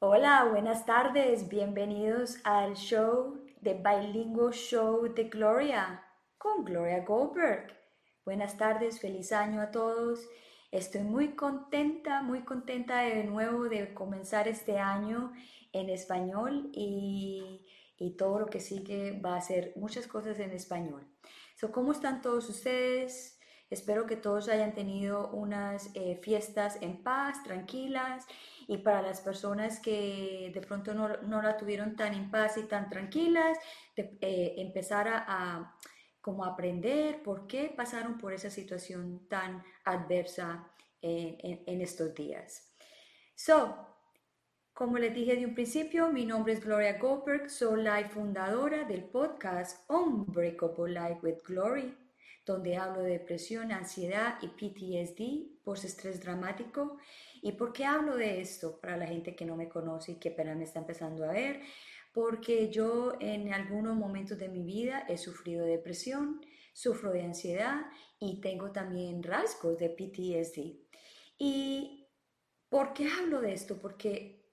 Hola, buenas tardes, bienvenidos al show de Bilingual Show de Gloria con Gloria Goldberg. Buenas tardes, feliz año a todos. Estoy muy contenta, muy contenta de nuevo de comenzar este año en español y, todo lo que sigue va a ser muchas cosas en español. So, ¿Cómo están todos ustedes? Espero que todos hayan tenido unas eh, fiestas en paz, tranquilas y para las personas que de pronto no, la tuvieron tan en paz y tan tranquilas, eh, empezar a, como aprender por qué pasaron por esa situación tan adversa en, estos días. So, como les dije de un principio, mi nombre es Gloria Goldberg, soy la fundadora del podcast Unbreakable Life with Glory donde hablo de depresión, ansiedad y PTSD, post-estrés dramático. ¿Y por qué hablo de esto para la gente que no me conoce y que apenas me está empezando a ver? Porque yo en algunos momentos de mi vida he sufrido depresión, sufro de ansiedad y tengo también rasgos de PTSD. ¿Y por qué hablo de esto? Porque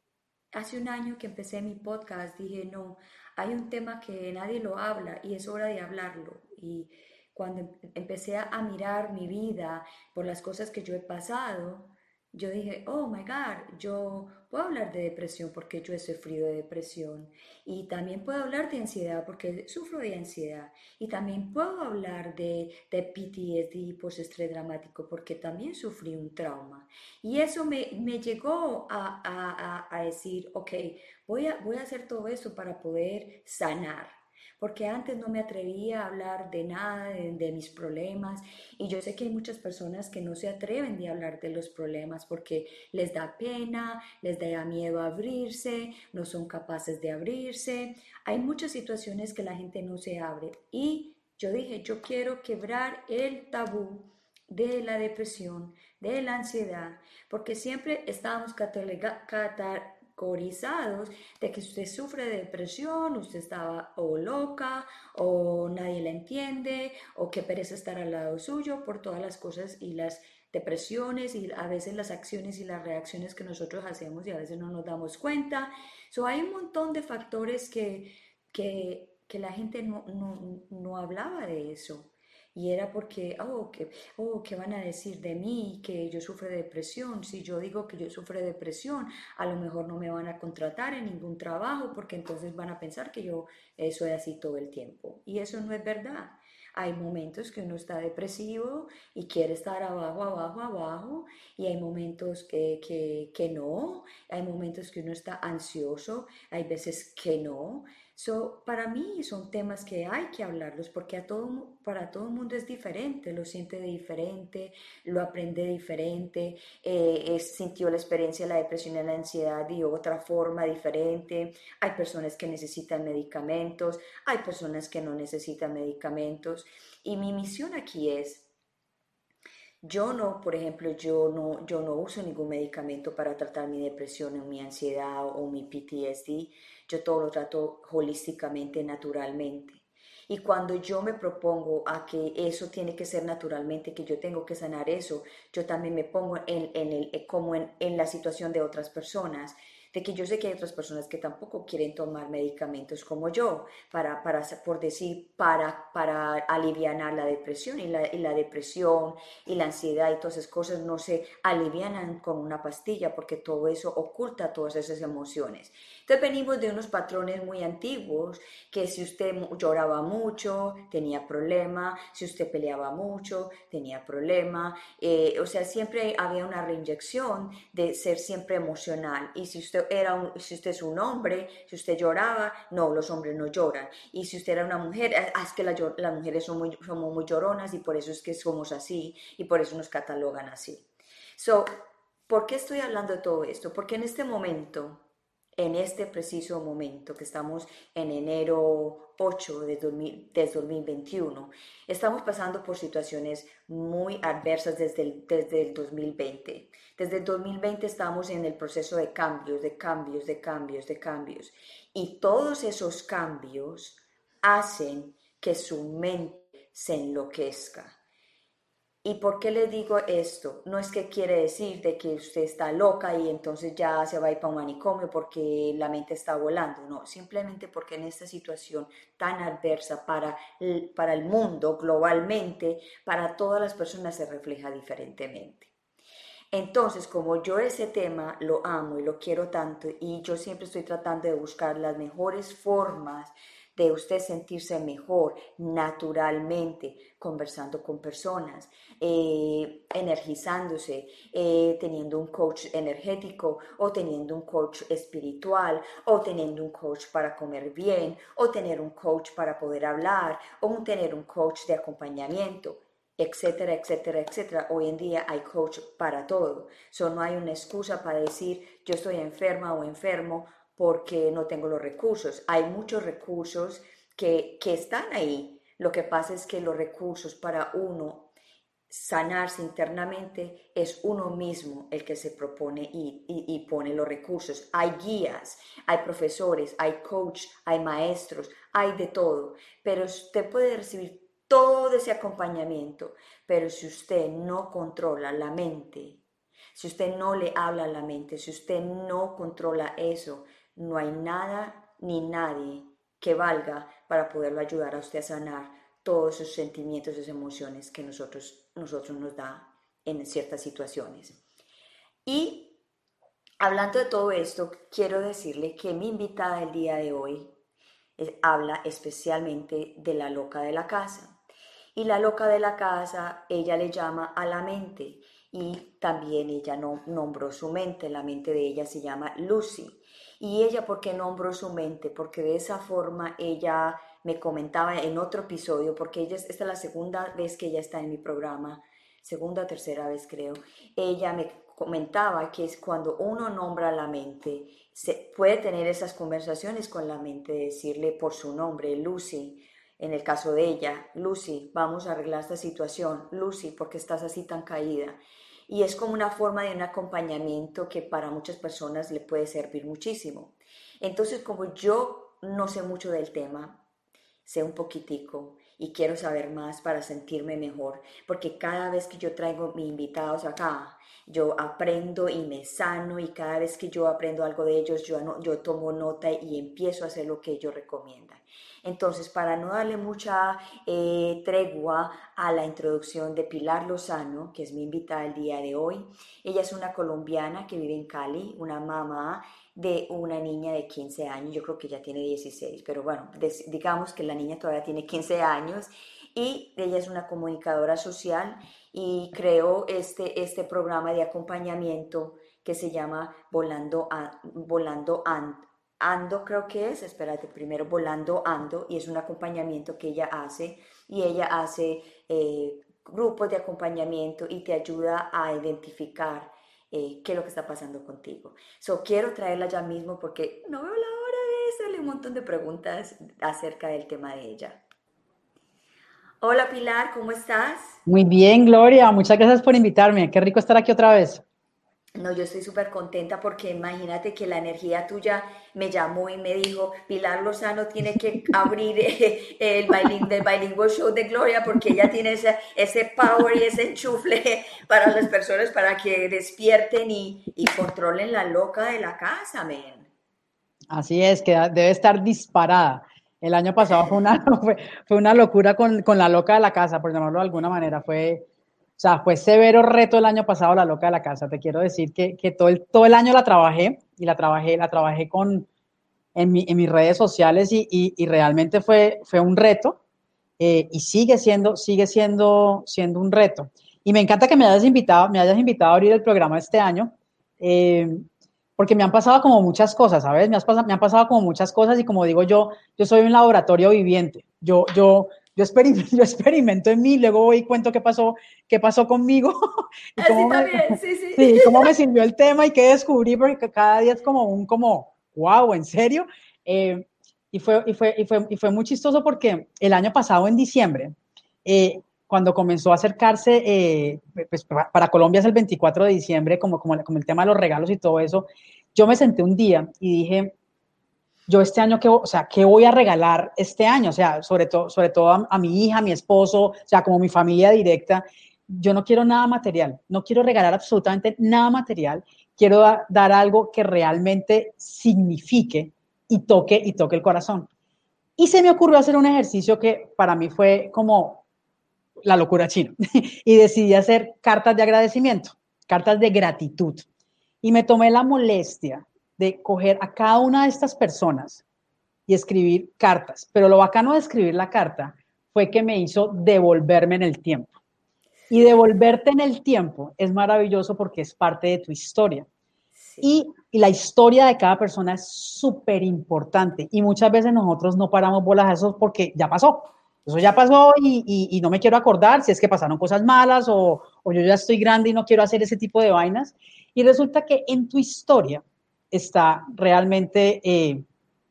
hace un año que empecé mi podcast dije, no, hay un tema que nadie lo habla y es hora de hablarlo. Y cuando em-, empecé a mirar mi vida por las cosas que yo he pasado, yo dije, oh my God, yo puedo hablar de depresión porque yo he sufrido de depresión. Y también puedo hablar de ansiedad porque sufro de ansiedad. Y también puedo hablar de, de PTSD, post-estrés dramático, porque también sufrí un trauma. Y eso me, me llegó a, a, a, decir, ok, voy a, voy a hacer todo eso para poder sanar porque antes no me atrevía a hablar de nada, de, mis problemas, y yo sé que hay muchas personas que no se atreven de hablar de los problemas porque les da pena, les da miedo abrirse, no son capaces de abrirse. Hay muchas situaciones que la gente no se abre y yo dije, yo quiero quebrar el tabú de la depresión, de la ansiedad, porque siempre estábamos catalogados de que usted sufre de depresión, usted estaba o loca o nadie la entiende o que perece estar al lado suyo por todas las cosas y las depresiones y a veces las acciones y las reacciones que nosotros hacemos y a veces no nos damos cuenta. So, hay un montón de factores que, que, que la gente no, no, no hablaba de eso y era porque, oh ¿qué, oh, ¿qué van a decir de mí? Que yo sufro de depresión. Si yo digo que yo sufro de depresión, a lo mejor no me van a contratar en ningún trabajo porque entonces van a pensar que yo soy así todo el tiempo. Y eso no es verdad. Hay momentos que uno está depresivo y quiere estar abajo, abajo, abajo, y hay momentos que, que, que no, hay momentos que uno está ansioso, hay veces que no. So, para mí son temas que hay que hablarlos porque a todo, para todo el mundo es diferente, lo siente diferente, lo aprende diferente, eh, sintió la experiencia de la depresión y la ansiedad de otra forma diferente. Hay personas que necesitan medicamentos, hay personas que no necesitan medicamentos. Y mi misión aquí es yo no, por ejemplo, yo no, yo no uso ningún medicamento para tratar mi depresión o mi ansiedad o mi PTSD. Yo todo lo trato holísticamente, naturalmente. Y cuando yo me propongo a que eso tiene que ser naturalmente, que yo tengo que sanar eso, yo también me pongo en, en el, como en, en la situación de otras personas de que yo sé que hay otras personas que tampoco quieren tomar medicamentos como yo, para, para por decir, para, para aliviar la depresión y la, y la depresión y la ansiedad y todas esas cosas no se alivianan con una pastilla porque todo eso oculta todas esas emociones. Entonces venimos de unos patrones muy antiguos que si usted lloraba mucho, tenía problema, si usted peleaba mucho, tenía problema, eh, o sea, siempre había una reinyección de ser siempre emocional y si usted era si usted es un hombre, si usted lloraba, no, los hombres no lloran. Y si usted era una mujer, ah, es que las mujeres son muy, somos muy lloronas y por eso es que somos así y por eso nos catalogan así. So, ¿por qué estoy hablando de todo esto? Porque en este momento, en este preciso momento que estamos en enero 8 de, 2021, estamos pasando por situaciones muy adversas desde el, desde el 2020. Desde el 2020 estamos en el proceso de cambios, de cambios, de cambios, de cambios. Y todos esos cambios hacen que su mente se enloquezca. ¿Y por qué le digo esto? No es que quiere decir de que usted está loca y entonces ya se va a ir para un manicomio porque la mente está volando, no, simplemente porque en esta situación tan adversa para el, para el mundo globalmente, para todas las personas se refleja diferentemente. Entonces, como yo ese tema lo amo y lo quiero tanto y yo siempre estoy tratando de buscar las mejores formas de usted sentirse mejor naturalmente, conversando con personas, eh, energizándose, eh, teniendo un coach energético o teniendo un coach espiritual o teniendo un coach para comer bien o tener un coach para poder hablar o tener un coach de acompañamiento etcétera, etcétera, etcétera. Hoy en día hay coach para todo. So, no hay una excusa para decir yo estoy enferma o enfermo porque no tengo los recursos. Hay muchos recursos que, están ahí. Lo que pasa es que los recursos para uno sanarse internamente es uno mismo el que se propone y, y, pone los recursos. Hay guías, hay profesores, hay coach, hay maestros, hay de todo, pero usted puede recibir todo ese acompañamiento, pero si usted no controla la mente, si usted no le habla a la mente, si usted no controla eso, no hay nada ni nadie que valga para poderlo ayudar a usted a sanar todos esos sentimientos, esas emociones que nosotros, nosotros nos da en ciertas situaciones. Y hablando de todo esto, quiero decirle que mi invitada el día de hoy habla especialmente de la loca de la casa. Y la loca de la casa, ella le llama a la mente y también ella no, nombró su mente, la mente de ella se llama Lucy. Y ella, ¿por qué nombró su mente? Porque de esa forma ella me comentaba en otro episodio, porque ella, esta es la segunda vez que ella está en mi programa, segunda tercera vez creo, ella me comentaba que es cuando uno nombra la mente, se puede tener esas conversaciones con la mente, decirle por su nombre, Lucy, en el caso de ella, Lucy, vamos a arreglar esta situación, Lucy, porque estás así tan caída? Y es como una forma de un acompañamiento que para muchas personas le puede servir muchísimo. Entonces, como yo no sé mucho del tema, sé un poquitico y quiero saber más para sentirme mejor, porque cada vez que yo traigo mis invitados acá, yo aprendo y me sano y cada vez que yo aprendo algo de ellos, yo, yo tomo nota y empiezo a hacer lo que ellos recomiendan. Entonces, para no darle mucha eh, tregua a la introducción de Pilar Lozano, que es mi invitada el día de hoy, ella es una colombiana que vive en Cali, una mamá de una niña de 15 años, yo creo que ya tiene 16, pero bueno, digamos que la niña todavía tiene 15 años y ella es una comunicadora social y creó este, este programa de acompañamiento que se llama Volando, Volando Ando, creo que es, espérate, primero Volando Ando, y es un acompañamiento que ella hace, y ella hace eh, grupos de acompañamiento y te ayuda a identificar eh, qué es lo que está pasando contigo. So, quiero traerla ya mismo porque no veo la hora de hacerle un montón de preguntas acerca del tema de ella. Hola Pilar, ¿cómo estás? Muy bien, Gloria, muchas gracias por invitarme. Qué rico estar aquí otra vez. No, yo estoy súper contenta porque imagínate que la energía tuya me llamó y me dijo, Pilar Lozano tiene que abrir eh, el del Bilingual Show de Gloria porque ella tiene ese, ese power y ese enchufle para las personas para que despierten y, y controlen la loca de la casa, men. Así es, que debe estar disparada. El año pasado fue una, fue, una locura con, con, la loca de la casa, por llamarlo de alguna manera. Fue, sea, fue severo reto el año pasado la loca de la casa. Te quiero decir que, que todo, el, todo el año la trabajé y la trabajé, la trabajé con, en, mi, en mis redes sociales y, y, realmente fue, fue un reto eh, y sigue siendo, sigue siendo, siendo un reto. Y me encanta que me hayas invitado, me hayas invitado a abrir el programa este año. Eh, porque me han pasado como muchas cosas, ¿sabes? Me, has pasado, me han pasado como muchas cosas y como digo yo, yo soy un laboratorio viviente. Yo, yo, yo, experimento, yo experimento en mí, luego voy y cuento qué pasó, qué pasó conmigo. y cómo me, sí, sí. sí, cómo me sirvió el tema y qué descubrí, porque cada día es como un, como, wow, ¿en serio? Eh, y, fue, y, fue, y, fue, y fue muy chistoso porque el año pasado, en diciembre, eh, cuando comenzó a acercarse, eh, pues para Colombia es el 24 de diciembre, como, como, como, el tema de los regalos y todo eso, yo me senté un día y dije, yo este año, ¿qué, o sea, ¿qué voy a regalar este año? O sea, sobre todo, sobre todo a, mi hija, a mi esposo, o sea, como mi familia directa. Yo no quiero nada material, no quiero regalar absolutamente nada material. Quiero da- dar algo que realmente signifique y toque y toque el corazón. Y se me ocurrió hacer un ejercicio que para mí fue como la locura china. y decidí hacer cartas de agradecimiento, cartas de gratitud. Y me tomé la molestia de coger a cada una de estas personas y escribir cartas. Pero lo bacano de escribir la carta fue que me hizo devolverme en el tiempo. Y devolverte en el tiempo es maravilloso porque es parte de tu historia. Sí. Y, y la historia de cada persona es súper importante. Y muchas veces nosotros no paramos bolas a eso porque ya pasó. Eso ya pasó y, y- y no me quiero acordar si es que pasaron cosas malas o, o yo ya estoy grande y no quiero hacer ese tipo de vainas. Y resulta que en tu historia está realmente eh,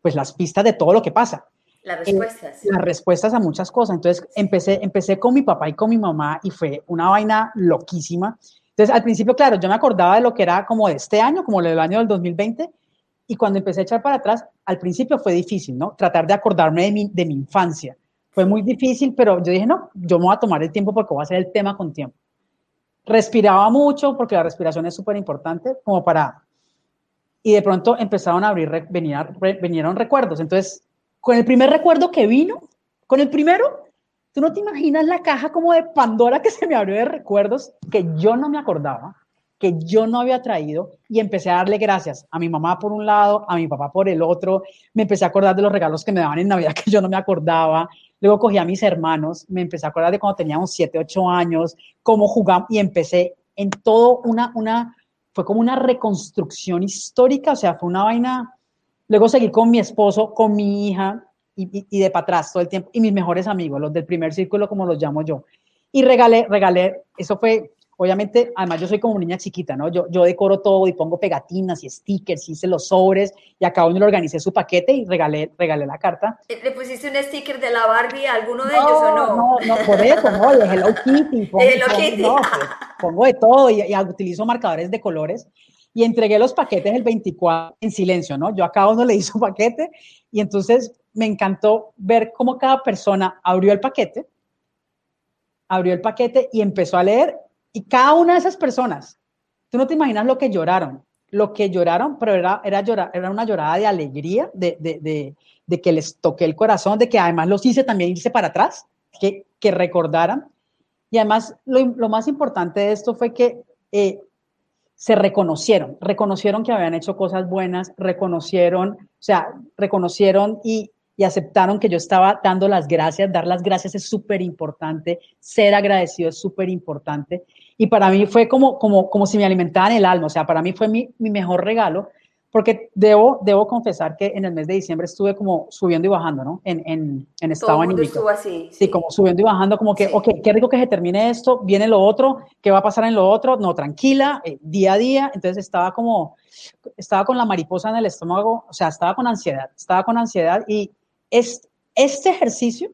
pues las pistas de todo lo que pasa Las respuestas. las respuestas a muchas cosas. Entonces empecé, empecé con mi papá y con mi mamá y fue una vaina loquísima. Entonces al principio, claro, yo me acordaba de lo que era como de este año, como del año del 2020, y cuando empecé a echar para atrás, al principio fue difícil, ¿no? Tratar de acordarme de mi, de mi infancia. Fue muy difícil, pero yo dije, no, yo me voy a tomar el tiempo porque voy a hacer el tema con tiempo. Respiraba mucho porque la respiración es súper importante, como para... Y de pronto empezaron a abrir, re- vinieron recuerdos. Entonces, con el primer recuerdo que vino, con el primero, tú no te imaginas la caja como de Pandora que se me abrió de recuerdos que yo no me acordaba, que yo no había traído y empecé a darle gracias a mi mamá por un lado, a mi papá por el otro, me empecé a acordar de los regalos que me daban en Navidad que yo no me acordaba, luego cogí a mis hermanos, me empecé a acordar de cuando teníamos 7, 8 años, cómo jugamos y empecé en todo una, una, fue como una reconstrucción histórica, o sea, fue una vaina, luego seguí con mi esposo, con mi hija, y, y, de para atrás todo el tiempo, y mis mejores amigos, los del primer círculo, como los llamo yo. Y regalé, regalé, eso fue, obviamente, además yo soy como niña chiquita, ¿no? Yo, yo decoro todo y pongo pegatinas y stickers, hice los sobres, y a cada uno le organicé su paquete y regalé, regalé la carta. ¿Le pusiste un sticker de la Barbie a alguno de ellos o no? No, no, por eso, no, de Hello Kitty. Pongo, De Hello pongo- Kitty. no, pues, pongo de todo y, y utilizo marcadores de colores. Y entregué los paquetes el 24 en silencio, ¿no? Yo a cada uno le hice un paquete y entonces me encantó ver cómo cada persona abrió el paquete, abrió el paquete y empezó a leer. Y cada una de esas personas, tú no te imaginas lo que lloraron, lo que lloraron, pero era, era, una llorada de alegría, de, de, de, que les toqué el corazón, de que además los hice también irse para atrás, que, que recordaran. Y además, lo, lo, más importante de esto fue que eh, se reconocieron, reconocieron que habían hecho cosas buenas, reconocieron, o sea, reconocieron y, y aceptaron que yo estaba dando las gracias. Dar las gracias es súper importante, ser agradecido es súper importante. Y para mí fue como, como, como si me alimentaban el alma, o sea, para mí fue mi, mi mejor regalo, porque debo, debo confesar que en el mes de diciembre estuve como subiendo y bajando, ¿no? En, en, en estado Todo anímico. estuvo así. Sí, como subiendo y bajando, como que, Sí. ok, qué rico que se termine esto, viene lo otro, ¿qué va a pasar en lo otro? No, tranquila, eh, día a día. Entonces estaba como, estaba con la mariposa en el estómago, o sea, estaba con ansiedad, estaba con ansiedad y es, este ejercicio,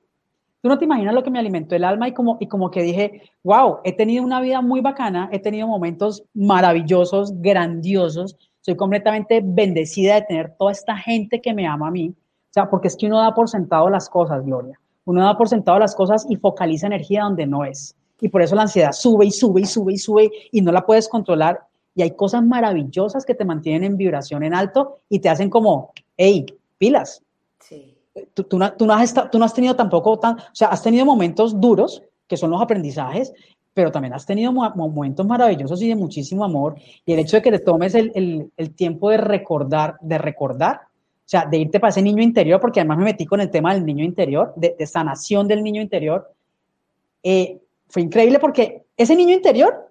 tú no te imaginas lo que me alimentó el alma y como, y como que dije, wow, he tenido una vida muy bacana, he tenido momentos maravillosos, grandiosos, soy completamente bendecida de tener toda esta gente que me ama a mí, o sea, porque es que uno da por sentado las cosas, Gloria. Uno da por sentado las cosas y focaliza energía donde no es. Y por eso la ansiedad sube y sube y sube y sube y no la puedes controlar. Y hay cosas maravillosas que te mantienen en vibración en alto y te hacen como, hey, pilas. Tú, tú, no, tú, no has tú no has tenido tampoco tan, o sea, has tenido momentos duros, que son los aprendizajes, pero también has tenido mo momentos maravillosos y de muchísimo amor. Y el hecho de que te tomes el, el, el tiempo de recordar, de recordar, o sea, de irte para ese niño interior, porque además me metí con el tema del niño interior, de, de sanación del niño interior, eh, fue increíble porque ese niño interior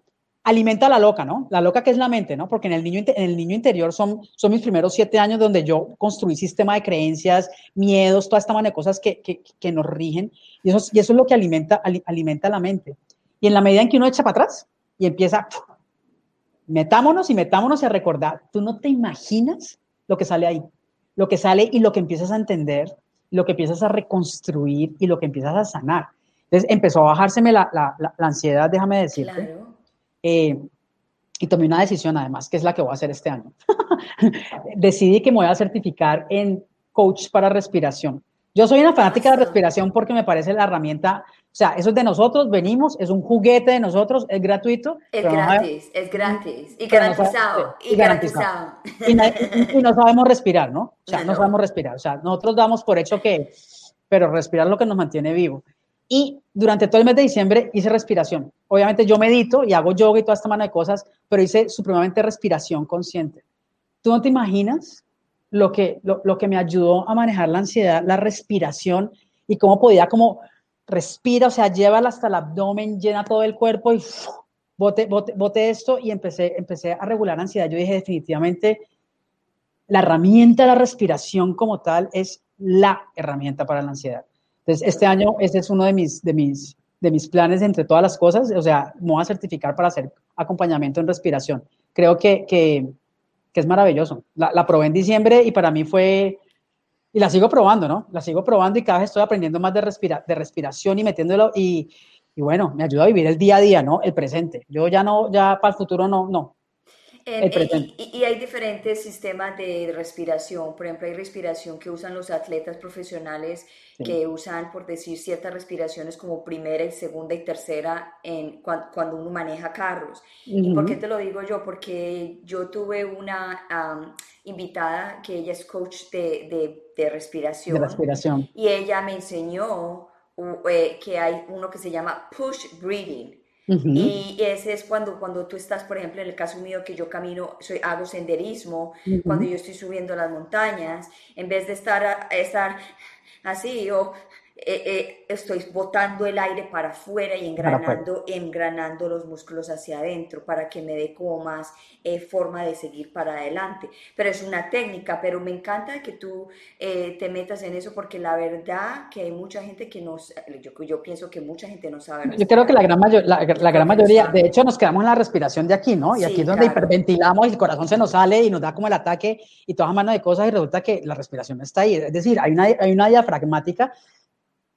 alimenta a la loca, ¿no? La loca que es la mente, ¿no? Porque en el niño, en el niño interior son, son mis primeros siete años donde yo construí sistema de creencias, miedos, toda esta manera de cosas que, que, nos rigen. Y eso, y eso es lo que alimenta, alimenta la mente. Y en la medida en que uno echa para atrás y empieza, metámonos y metámonos a recordar, tú no te imaginas lo que sale ahí, lo que sale y lo que empiezas a entender, lo que empiezas a reconstruir y lo que empiezas a sanar. Entonces empezó a bajárseme la, la, la, la ansiedad, déjame decirte. Claro. Eh, y tomé una decisión además, que es la que voy a hacer este año. Decidí que me voy a certificar en coach para respiración. Yo soy una fanática de respiración porque me parece la herramienta, o sea, eso es de nosotros, venimos, es un juguete de nosotros, es gratuito. Es gratis, es gratis y garantizado. y, garantizado. Y, no sabemos respirar, ¿no? O sea, no, sabemos respirar. O sea, nosotros damos por hecho que, pero respirar es lo que nos mantiene vivo. Y durante todo el mes de diciembre hice respiración. Obviamente yo medito y hago yoga y toda esta mano de cosas, pero hice supremamente respiración consciente. ¿Tú no te imaginas lo que, lo, que me ayudó a manejar la ansiedad, la respiración y cómo podía como respira, o sea, llévala hasta el abdomen, llena todo el cuerpo y bote, bote, esto y empecé, empecé a regular ansiedad. Yo dije definitivamente, la herramienta de la respiración como tal es la herramienta para la ansiedad. Entonces, este año ese es uno de mis, de mis, de mis planes entre todas las cosas, o sea, me voy a certificar para hacer acompañamiento en respiración. Creo que, que que es maravilloso. La, probé en diciembre y para mí fue, y la sigo probando, ¿no? La sigo probando y cada vez estoy aprendiendo más de, respira, de respiración y metiéndolo y, y bueno, me ayuda a vivir el día a día, ¿no? El presente. Yo ya no, ya para el futuro no, no, y, hay diferentes sistemas de respiración. Por ejemplo, hay respiración que usan los atletas profesionales que usan, por decir, ciertas respiraciones como primera y segunda y tercera en, cuando, uno maneja carros. ¿Y por qué te lo digo yo? Porque yo tuve una invitada que ella es coach de, de, respiración. De respiración. Y ella me enseñó eh, que hay uno que se llama push breathing y ese es cuando, cuando tú estás, por ejemplo, en el caso mío que yo camino, soy, hago senderismo, cuando yo estoy subiendo las montañas, en vez de estar, estar así o eh, eh, estoy botando el aire para afuera y engranando, engranando los músculos hacia adentro para que me dé como más eh, forma de seguir para adelante. Pero es una técnica, pero me encanta que tú te metas en eso porque la verdad que hay mucha gente que no, yo, yo pienso que mucha gente no sabe. Yo creo que la gran, mayor, la, gran mayoría, de hecho nos quedamos en la respiración de aquí, ¿no? Y aquí es donde hiperventilamos y el corazón se nos sale y nos da como el ataque y toda mano de cosas y resulta que la respiración está ahí. Es decir, hay una, hay una diafragmática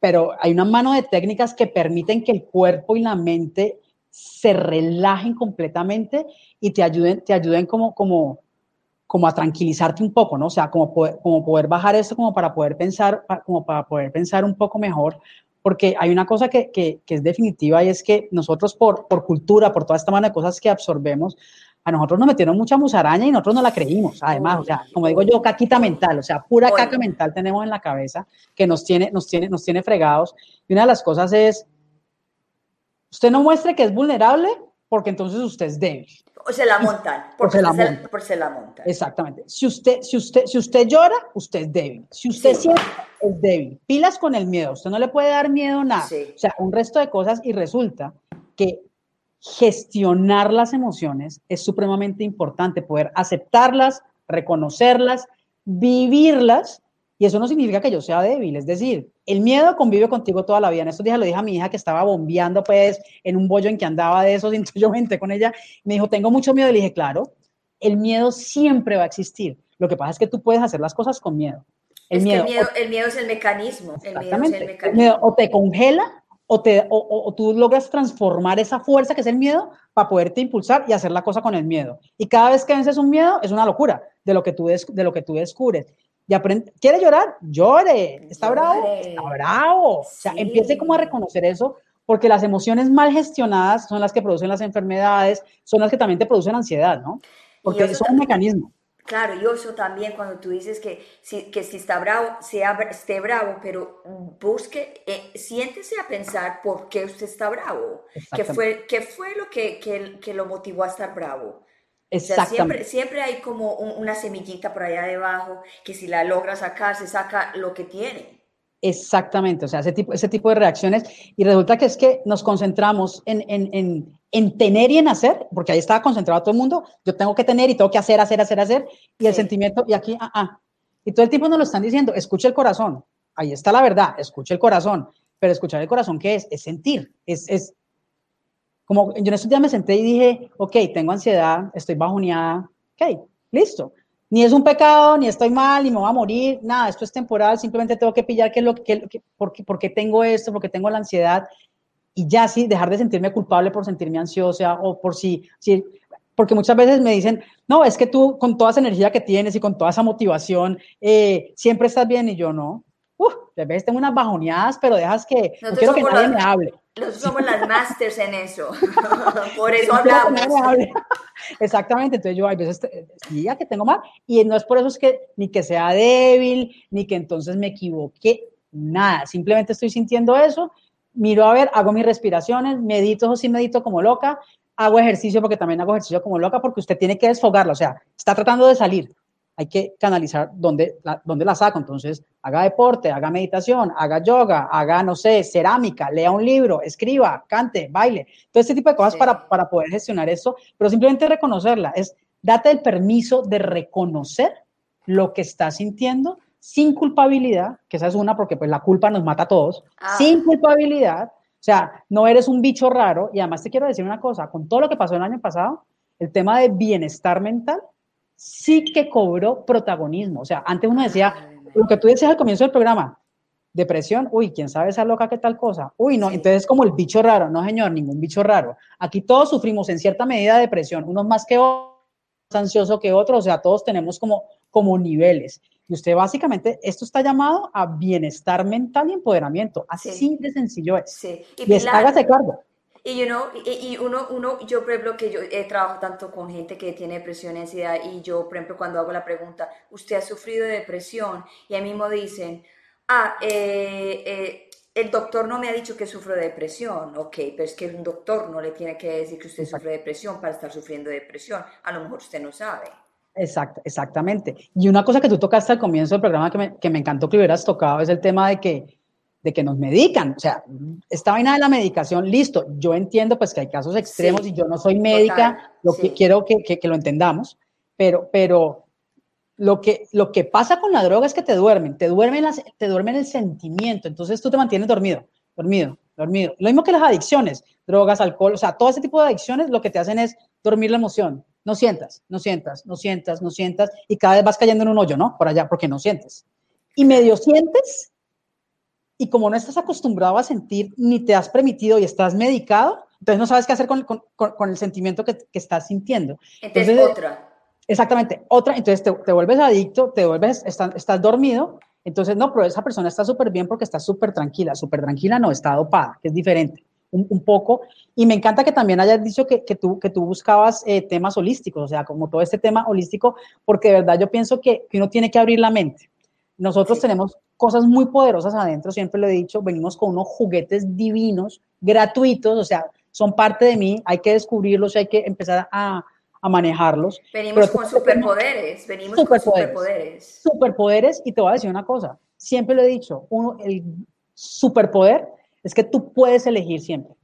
pero hay una mano de técnicas que permiten que el cuerpo y la mente se relajen completamente y te ayuden, te ayuden como, como, como a tranquilizarte un poco, ¿no? O sea, como poder, como poder bajar eso como para poder pensar, como para poder pensar un poco mejor, porque hay una cosa que, que, que es definitiva y es que nosotros por, por cultura, por toda esta mano de cosas que absorbemos, a nosotros nos metieron mucha musaraña y nosotros no la creímos, además, o sea, como digo yo, caquita mental, o sea, pura caca mental tenemos en la cabeza que nos tiene, nos tiene, nos tiene fregados. Y una de las cosas es, usted no muestre que es vulnerable porque entonces usted es débil. O se la montan, porque se la, montan. Por se la montan. Exactamente. Si usted, si, usted, si usted llora, usted es débil. Si usted siente, es débil. Pilas con el miedo. Usted no le puede dar miedo a nada. O sea, un resto de cosas y resulta que gestionar las emociones es supremamente importante, poder aceptarlas, reconocerlas, vivirlas, y eso no significa que yo sea débil, es decir, el miedo convive contigo toda la vida. En estos días lo dije a mi hija que estaba bombeando pues en un bollo en que andaba de esos, entonces yo me con ella, me dijo, tengo mucho miedo, le dije, claro, el miedo siempre va a existir, lo que pasa es que tú puedes hacer las cosas con miedo. El, miedo, el miedo, es el mecanismo. El miedo es el mecanismo. o te congela o, te, o, tú logras transformar esa fuerza que es el miedo para poderte impulsar y hacer la cosa con el miedo. Y cada vez que vences un miedo es una locura de lo que tú, de lo que tú descubres. Y aprende, ¿quiere llorar? Llore. ¿Está bravo? Está bravo. O sea, empiece como a reconocer eso, porque las emociones mal gestionadas son las que producen las enfermedades, son las que también te producen ansiedad, ¿no? Porque es un mecanismo. Claro, y eso también cuando tú dices que si, que si está bravo, sea, esté bravo, pero busque, eh, siéntese a pensar por qué usted está bravo, qué fue, qué fue lo que, que, que lo motivó a estar bravo. siempre, siempre hay como una semillita por allá debajo que si la logra sacar, se saca lo que tiene. Exactamente, o sea, ese tipo, ese tipo de reacciones. Y resulta que es que nos concentramos en, en, en, en, tener y en hacer, porque ahí estaba concentrado todo el mundo. Yo tengo que tener y tengo que hacer, hacer, hacer, hacer. Y el sentimiento, y aquí, ah, ah. Y todo el tiempo nos lo están diciendo, escucha el corazón. Ahí está la verdad, escucha el corazón. Pero escuchar el corazón, ¿qué es? Es sentir. Es, es como yo en estos días me senté y dije, ok, tengo ansiedad, estoy bajoneada. Ok, listo ni es un pecado, ni estoy mal, ni me voy a morir, nada, esto es temporal, simplemente tengo que pillar qué es lo que, por, qué tengo esto, porque tengo la ansiedad, y ya sí, dejar de sentirme culpable por sentirme ansiosa o por si, si porque muchas veces me dicen, no, es que tú con toda esa energía que tienes y con toda esa motivación, eh, siempre estás bien y yo no. Uf, a veces tengo unas bajoneadas, pero dejas que, no quiero que nadie me hable. Nosotros somos las masters en eso. Por eso hablamos. Exactamente. Entonces yo hay veces diga que tengo mal. Y no es por eso es que ni que sea débil, ni que entonces me equivoqué. Nada. Simplemente estoy sintiendo eso. Miro a ver, hago mis respiraciones, medito, eso sí medito como loca. Hago ejercicio porque también hago ejercicio como loca porque usted tiene que desfogarlo. O sea, está tratando de salir hay que canalizar dónde la, dónde la saco. Entonces, haga deporte, haga meditación, haga yoga, haga, no sé, cerámica, lea un libro, escriba, cante, baile, todo este tipo de cosas para, para poder gestionar eso, pero simplemente reconocerla, es date el permiso de reconocer lo que estás sintiendo sin culpabilidad, que esa es una porque pues la culpa nos mata a todos, ah. sin culpabilidad, o sea, no eres un bicho raro y además te quiero decir una cosa, con todo lo que pasó el año pasado, el tema de bienestar mental sí que cobró protagonismo. O sea, antes uno decía, lo que tú decías al comienzo del programa, depresión, uy, quién sabe esa loca qué tal cosa. Uy, no, entonces es como el bicho raro. No, señor, ningún bicho raro. Aquí todos sufrimos en cierta medida de depresión, unos más que otros, más ansioso que otros, o sea, todos tenemos como, como niveles. Y usted básicamente, esto está llamado a bienestar mental y empoderamiento. Así de sencillo es. Sí. Y, y hágase cargo. Y, you know, y, uno, uno, yo por ejemplo, que yo he trabajado tanto con gente que tiene depresión y ansiedad, y yo, por ejemplo, cuando hago la pregunta, ¿usted ha sufrido de depresión? Y a mí me dicen, ah, eh, eh, el doctor no me ha dicho que sufro de depresión, ok, pero es que un doctor no le tiene que decir que usted sufre de depresión para estar sufriendo de depresión, a lo mejor usted no sabe. Exacto, exactamente. Y una cosa que tú tocaste al comienzo del programa que me, que me encantó que hubieras tocado es el tema de que de que nos medican. O sea, esta vaina de la medicación, listo, yo entiendo pues que hay casos extremos y yo no soy médica, lo que quiero que, que, lo entendamos, pero, pero lo, que, lo que pasa con la droga es que te duermen, te duermen, las, te duermen el sentimiento, entonces tú te mantienes dormido, dormido, dormido. Lo mismo que las adicciones, drogas, alcohol, o sea, todo ese tipo de adicciones lo que te hacen es dormir la emoción. No sientas, no sientas, no sientas, no sientas, y cada vez vas cayendo en un hoyo, ¿no? Por allá, porque no sientes. Y medio sientes, y como no estás acostumbrado a sentir, ni te has permitido y estás medicado, entonces no sabes qué hacer con, con, con el sentimiento que, que, estás sintiendo. Entonces, otra. Exactamente, otra, entonces te, te vuelves adicto, te vuelves, estás, estás dormido, entonces no, pero esa persona está súper bien porque está súper tranquila, súper tranquila no, está dopada, que es diferente. Un, un, poco. Y me encanta que también hayas dicho que, que tú, que tú buscabas eh, temas holísticos, o sea, como todo este tema holístico, porque de verdad yo pienso que, que uno tiene que abrir la mente. Nosotros tenemos cosas muy poderosas adentro, siempre lo he dicho, venimos con unos juguetes divinos, gratuitos, o sea, son parte de mí, hay que descubrirlos, hay que empezar a, a manejarlos. Venimos con superpoderes, venimos con superpoderes. Superpoderes, y te voy a decir una cosa, siempre lo he dicho, uno, el superpoder es que tú puedes elegir siempre.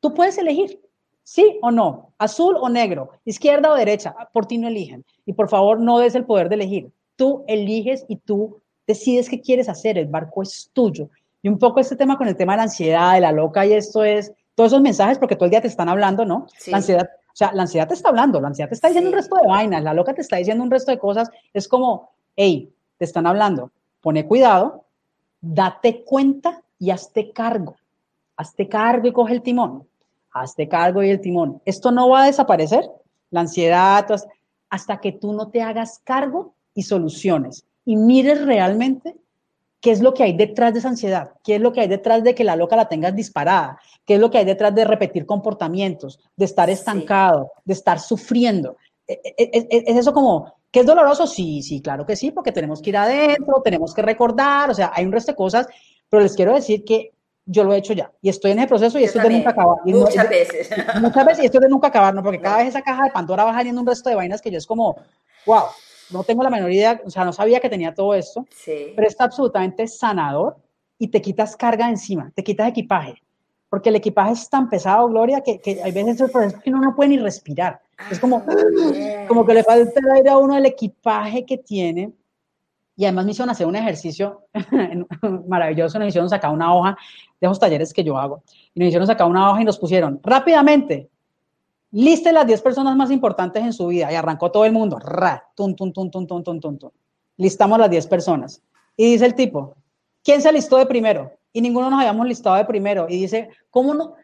Tú puedes elegir, sí o no, azul o negro, izquierda o derecha, por ti no eligen. Y por favor, no des el poder de elegir tú eliges y tú decides qué quieres hacer, el barco es tuyo. Y un poco este tema con el tema de la ansiedad, de la loca, y esto es, todos esos mensajes, porque todo el día te están hablando, ¿no? La ansiedad, o sea, la ansiedad te está hablando, la ansiedad te está diciendo un resto de vainas, la loca te está diciendo un resto de cosas, es como, hey, te están hablando, pone cuidado, date cuenta y hazte cargo. Hazte cargo y coge el timón. Hazte cargo y el timón. Esto no va a desaparecer, la ansiedad, hasta que tú no te hagas cargo y soluciones y mires realmente qué es lo que hay detrás de esa ansiedad, qué es lo que hay detrás de que la loca la tengas disparada, qué es lo que hay detrás de repetir comportamientos, de estar estancado, de estar sufriendo. E, e, e, es, eso como, ¿qué es doloroso? Sí, sí, claro que sí, porque tenemos que ir adentro, tenemos que recordar, o sea, hay un resto de cosas, pero les quiero decir que yo lo he hecho ya y estoy en ese proceso y esto es de nunca acabar. muchas veces. Muchas veces y esto es de nunca acabar, ¿no? Porque cada vez esa caja de Pandora va saliendo un resto de vainas que yo es como, wow, no tengo la menor idea, o sea, no sabía que tenía todo esto, pero está absolutamente sanador y te quitas carga encima, te quitas equipaje, porque el equipaje es tan pesado, Gloria, que, que hay veces que uno no puede ni respirar. es como, ah, como que le falta el aire a uno el equipaje que tiene. Y además me hicieron hacer un ejercicio maravilloso, nos hicieron sacar una hoja de esos talleres que yo hago. Y nos hicieron sacar una hoja y nos pusieron rápidamente, Liste las 10 personas más importantes en su vida y arrancó todo el mundo. Ra, tum, tum, tum, tum, tum, tum, tum, Listamos las 10 personas. Y dice el tipo, ¿quién se listó de primero? Y ninguno nos habíamos listado de primero. Y dice, ¿cómo no?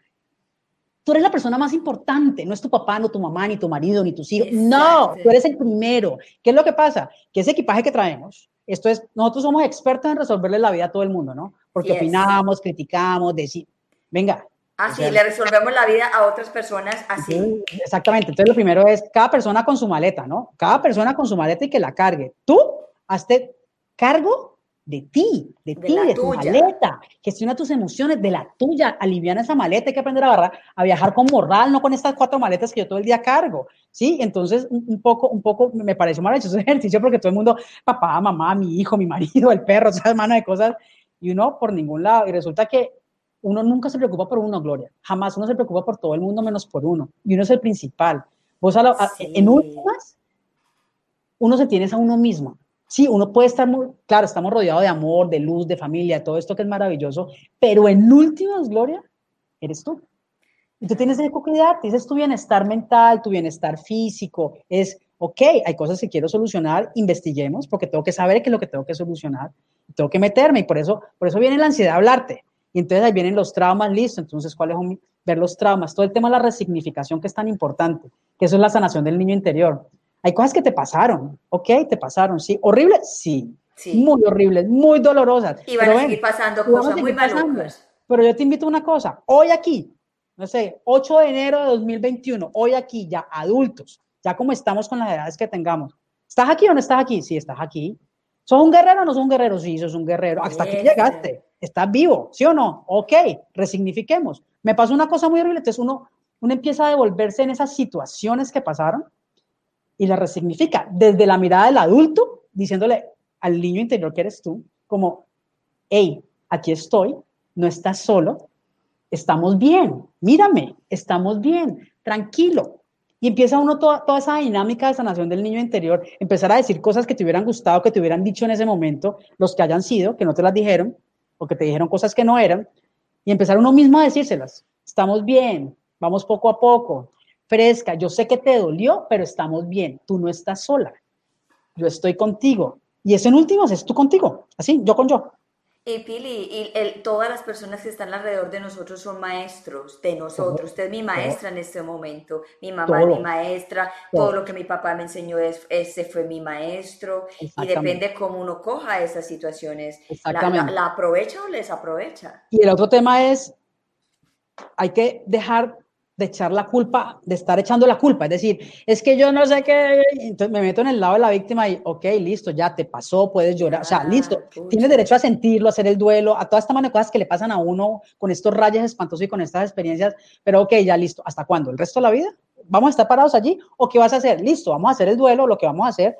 tú eres la persona más importante, no es tu papá, no tu mamá, ni tu marido, ni tus hijos. No, tú eres el primero. ¿Qué es lo que pasa? Que ese equipaje que traemos, esto es, nosotros somos expertos en resolverle la vida a todo el mundo, ¿no? Porque opinamos, criticamos, decimos, venga. Así, le resolvemos la vida a otras personas así. Exactamente. Entonces, lo primero es cada persona con su maleta, ¿no? Cada persona con su maleta y que la cargue. Tú, hazte cargo de ti, de, ti, de tu maleta. Gestiona tus emociones de la tuya, aliviana esa maleta, hay que aprender a, a viajar con moral, no con estas cuatro maletas que yo todo el día cargo, ¿sí? Entonces, un, poco, un poco, me pareció maravilloso ese ejercicio porque todo el mundo, papá, mamá, mi hijo, mi marido, el perro, o sea, mano de cosas, y uno por ningún lado, y resulta que uno nunca se preocupa por uno, Gloria, jamás. Uno se preocupa por todo el mundo menos por uno, y uno es el principal. Vos, en últimas, uno se tiene a uno mismo, Sí, uno puede estar muy, claro, estamos rodeados de amor, de luz, de familia, todo esto que es maravilloso, pero en últimas, Gloria, eres tú. Y tú tienes que cuidarte, ese es tu bienestar mental, tu bienestar físico, es, ok, hay cosas que quiero solucionar, investiguemos, porque tengo que saber qué es lo que tengo que solucionar, tengo que meterme, y por eso, por eso viene la ansiedad a hablarte. Y entonces ahí vienen los traumas, listo, entonces, ¿cuáles son? Ver los traumas, todo el tema de la resignificación que es tan importante, que eso es la sanación del niño interior. Hay cosas que te pasaron, ¿ok? Te pasaron, ¿sí? ¿Horribles? Sí. Muy horribles, muy dolorosas. Y van a seguir pasando cosas muy malucas. Pero yo te invito a una cosa, hoy aquí, no sé, 8 de enero de 2021, hoy aquí, ya adultos, ya como estamos con las edades que tengamos. ¿Estás aquí o no estás aquí? Sí, estás aquí. ¿Sos un guerrero o no sos un guerrero? Sí, sos un guerrero. Hasta aquí llegaste. ¿Estás vivo? ¿Sí o no? Ok, resignifiquemos. Me pasó una cosa muy horrible. Entonces uno, uno empieza a devolverse en esas situaciones que pasaron y la resignifica desde la mirada del adulto, diciéndole al niño interior que eres tú, como, hey, aquí estoy, no estás solo, estamos bien, mírame, estamos bien, tranquilo. Y empieza uno toda, toda esa dinámica de sanación del niño interior, empezar a decir cosas que te hubieran gustado, que te hubieran dicho en ese momento, los que hayan sido, que no te las dijeron, o que te dijeron cosas que no eran, y empezar uno mismo a decírselas. Estamos bien, vamos poco a poco, fresca. Yo sé que te dolió, pero estamos bien. Tú no estás sola. Yo estoy contigo. Y eso en últimas es tú contigo. Así, yo con yo. Y Pili, y todas las personas que están alrededor de nosotros son maestros de nosotros. Usted es mi maestra en este momento, mi mamá es mi maestra, todo. lo que mi papá me enseñó, es, ese fue mi maestro. Y depende cómo uno coja esas situaciones. La, la, aprovecha o les aprovecha? Y el otro tema es, hay que dejar de echar la culpa, de estar echando la culpa. Es decir, es que yo no sé qué, entonces me meto en el lado de la víctima y, ok, listo, ya te pasó, puedes llorar, o sea, ah, listo, tienes derecho a sentirlo, a hacer el duelo, a toda esta mano de cosas que le pasan a uno con estos rayos espantosos y con estas experiencias, pero ok, ya listo, ¿hasta cuándo? ¿El resto de la vida? ¿Vamos a estar parados allí? ¿O qué vas a hacer? Listo, vamos a hacer el duelo, lo que vamos a hacer,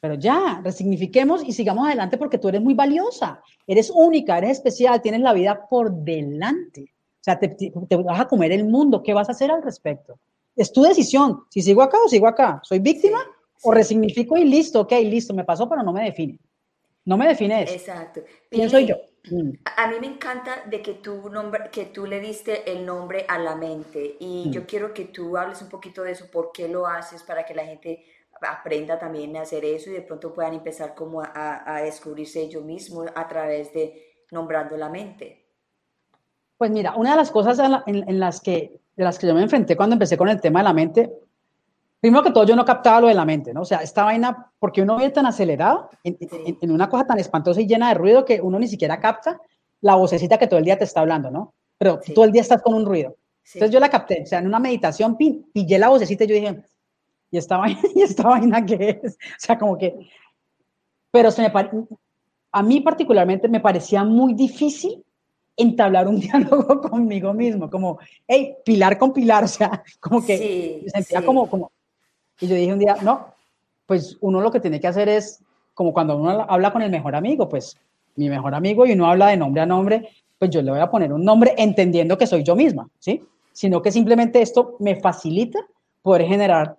pero ya, resignifiquemos y sigamos adelante porque tú eres muy valiosa, eres única, eres especial, tienes la vida por delante. O sea, te, vas a comer el mundo. ¿Qué vas a hacer al respecto? Es tu decisión. Si sigo acá o sigo acá. ¿Soy víctima o resignifico y listo? Ok, listo, me pasó, pero no me define. No me define eso. Exacto. ¿Quién soy yo? Mm. A mí me encanta de que tú, nombre, que tú le diste el nombre a la mente y mm. yo quiero que tú hables un poquito de eso, por qué lo haces, para que la gente aprenda también a hacer eso y de pronto puedan empezar como a, a descubrirse ellos mismos a través de nombrando la mente. Pues mira, una de las cosas en, las que, de las que yo me enfrenté cuando empecé con el tema de la mente, primero que todo yo no captaba lo de la mente, ¿no? O sea, esta vaina, porque uno vive tan acelerado, en, una cosa tan espantosa y llena de ruido que uno ni siquiera capta la vocecita que todo el día te está hablando, ¿no? Pero todo el día estás con un ruido. Entonces yo la capté, o sea, en una meditación pillé la vocecita y yo dije, ¿y esta vaina, ¿y esta vaina qué es? O sea, como que... Pero se me a mí particularmente me parecía muy difícil entablar un diálogo conmigo mismo, como, hey, pilar con pilar, o sea, como que sentía como, como, y yo dije un día, no, pues uno lo que tiene que hacer es, como cuando uno habla con el mejor amigo, pues mi mejor amigo y uno habla de nombre a nombre, pues yo le voy a poner un nombre entendiendo que soy yo misma, ¿sí? Sino que simplemente esto me facilita poder generar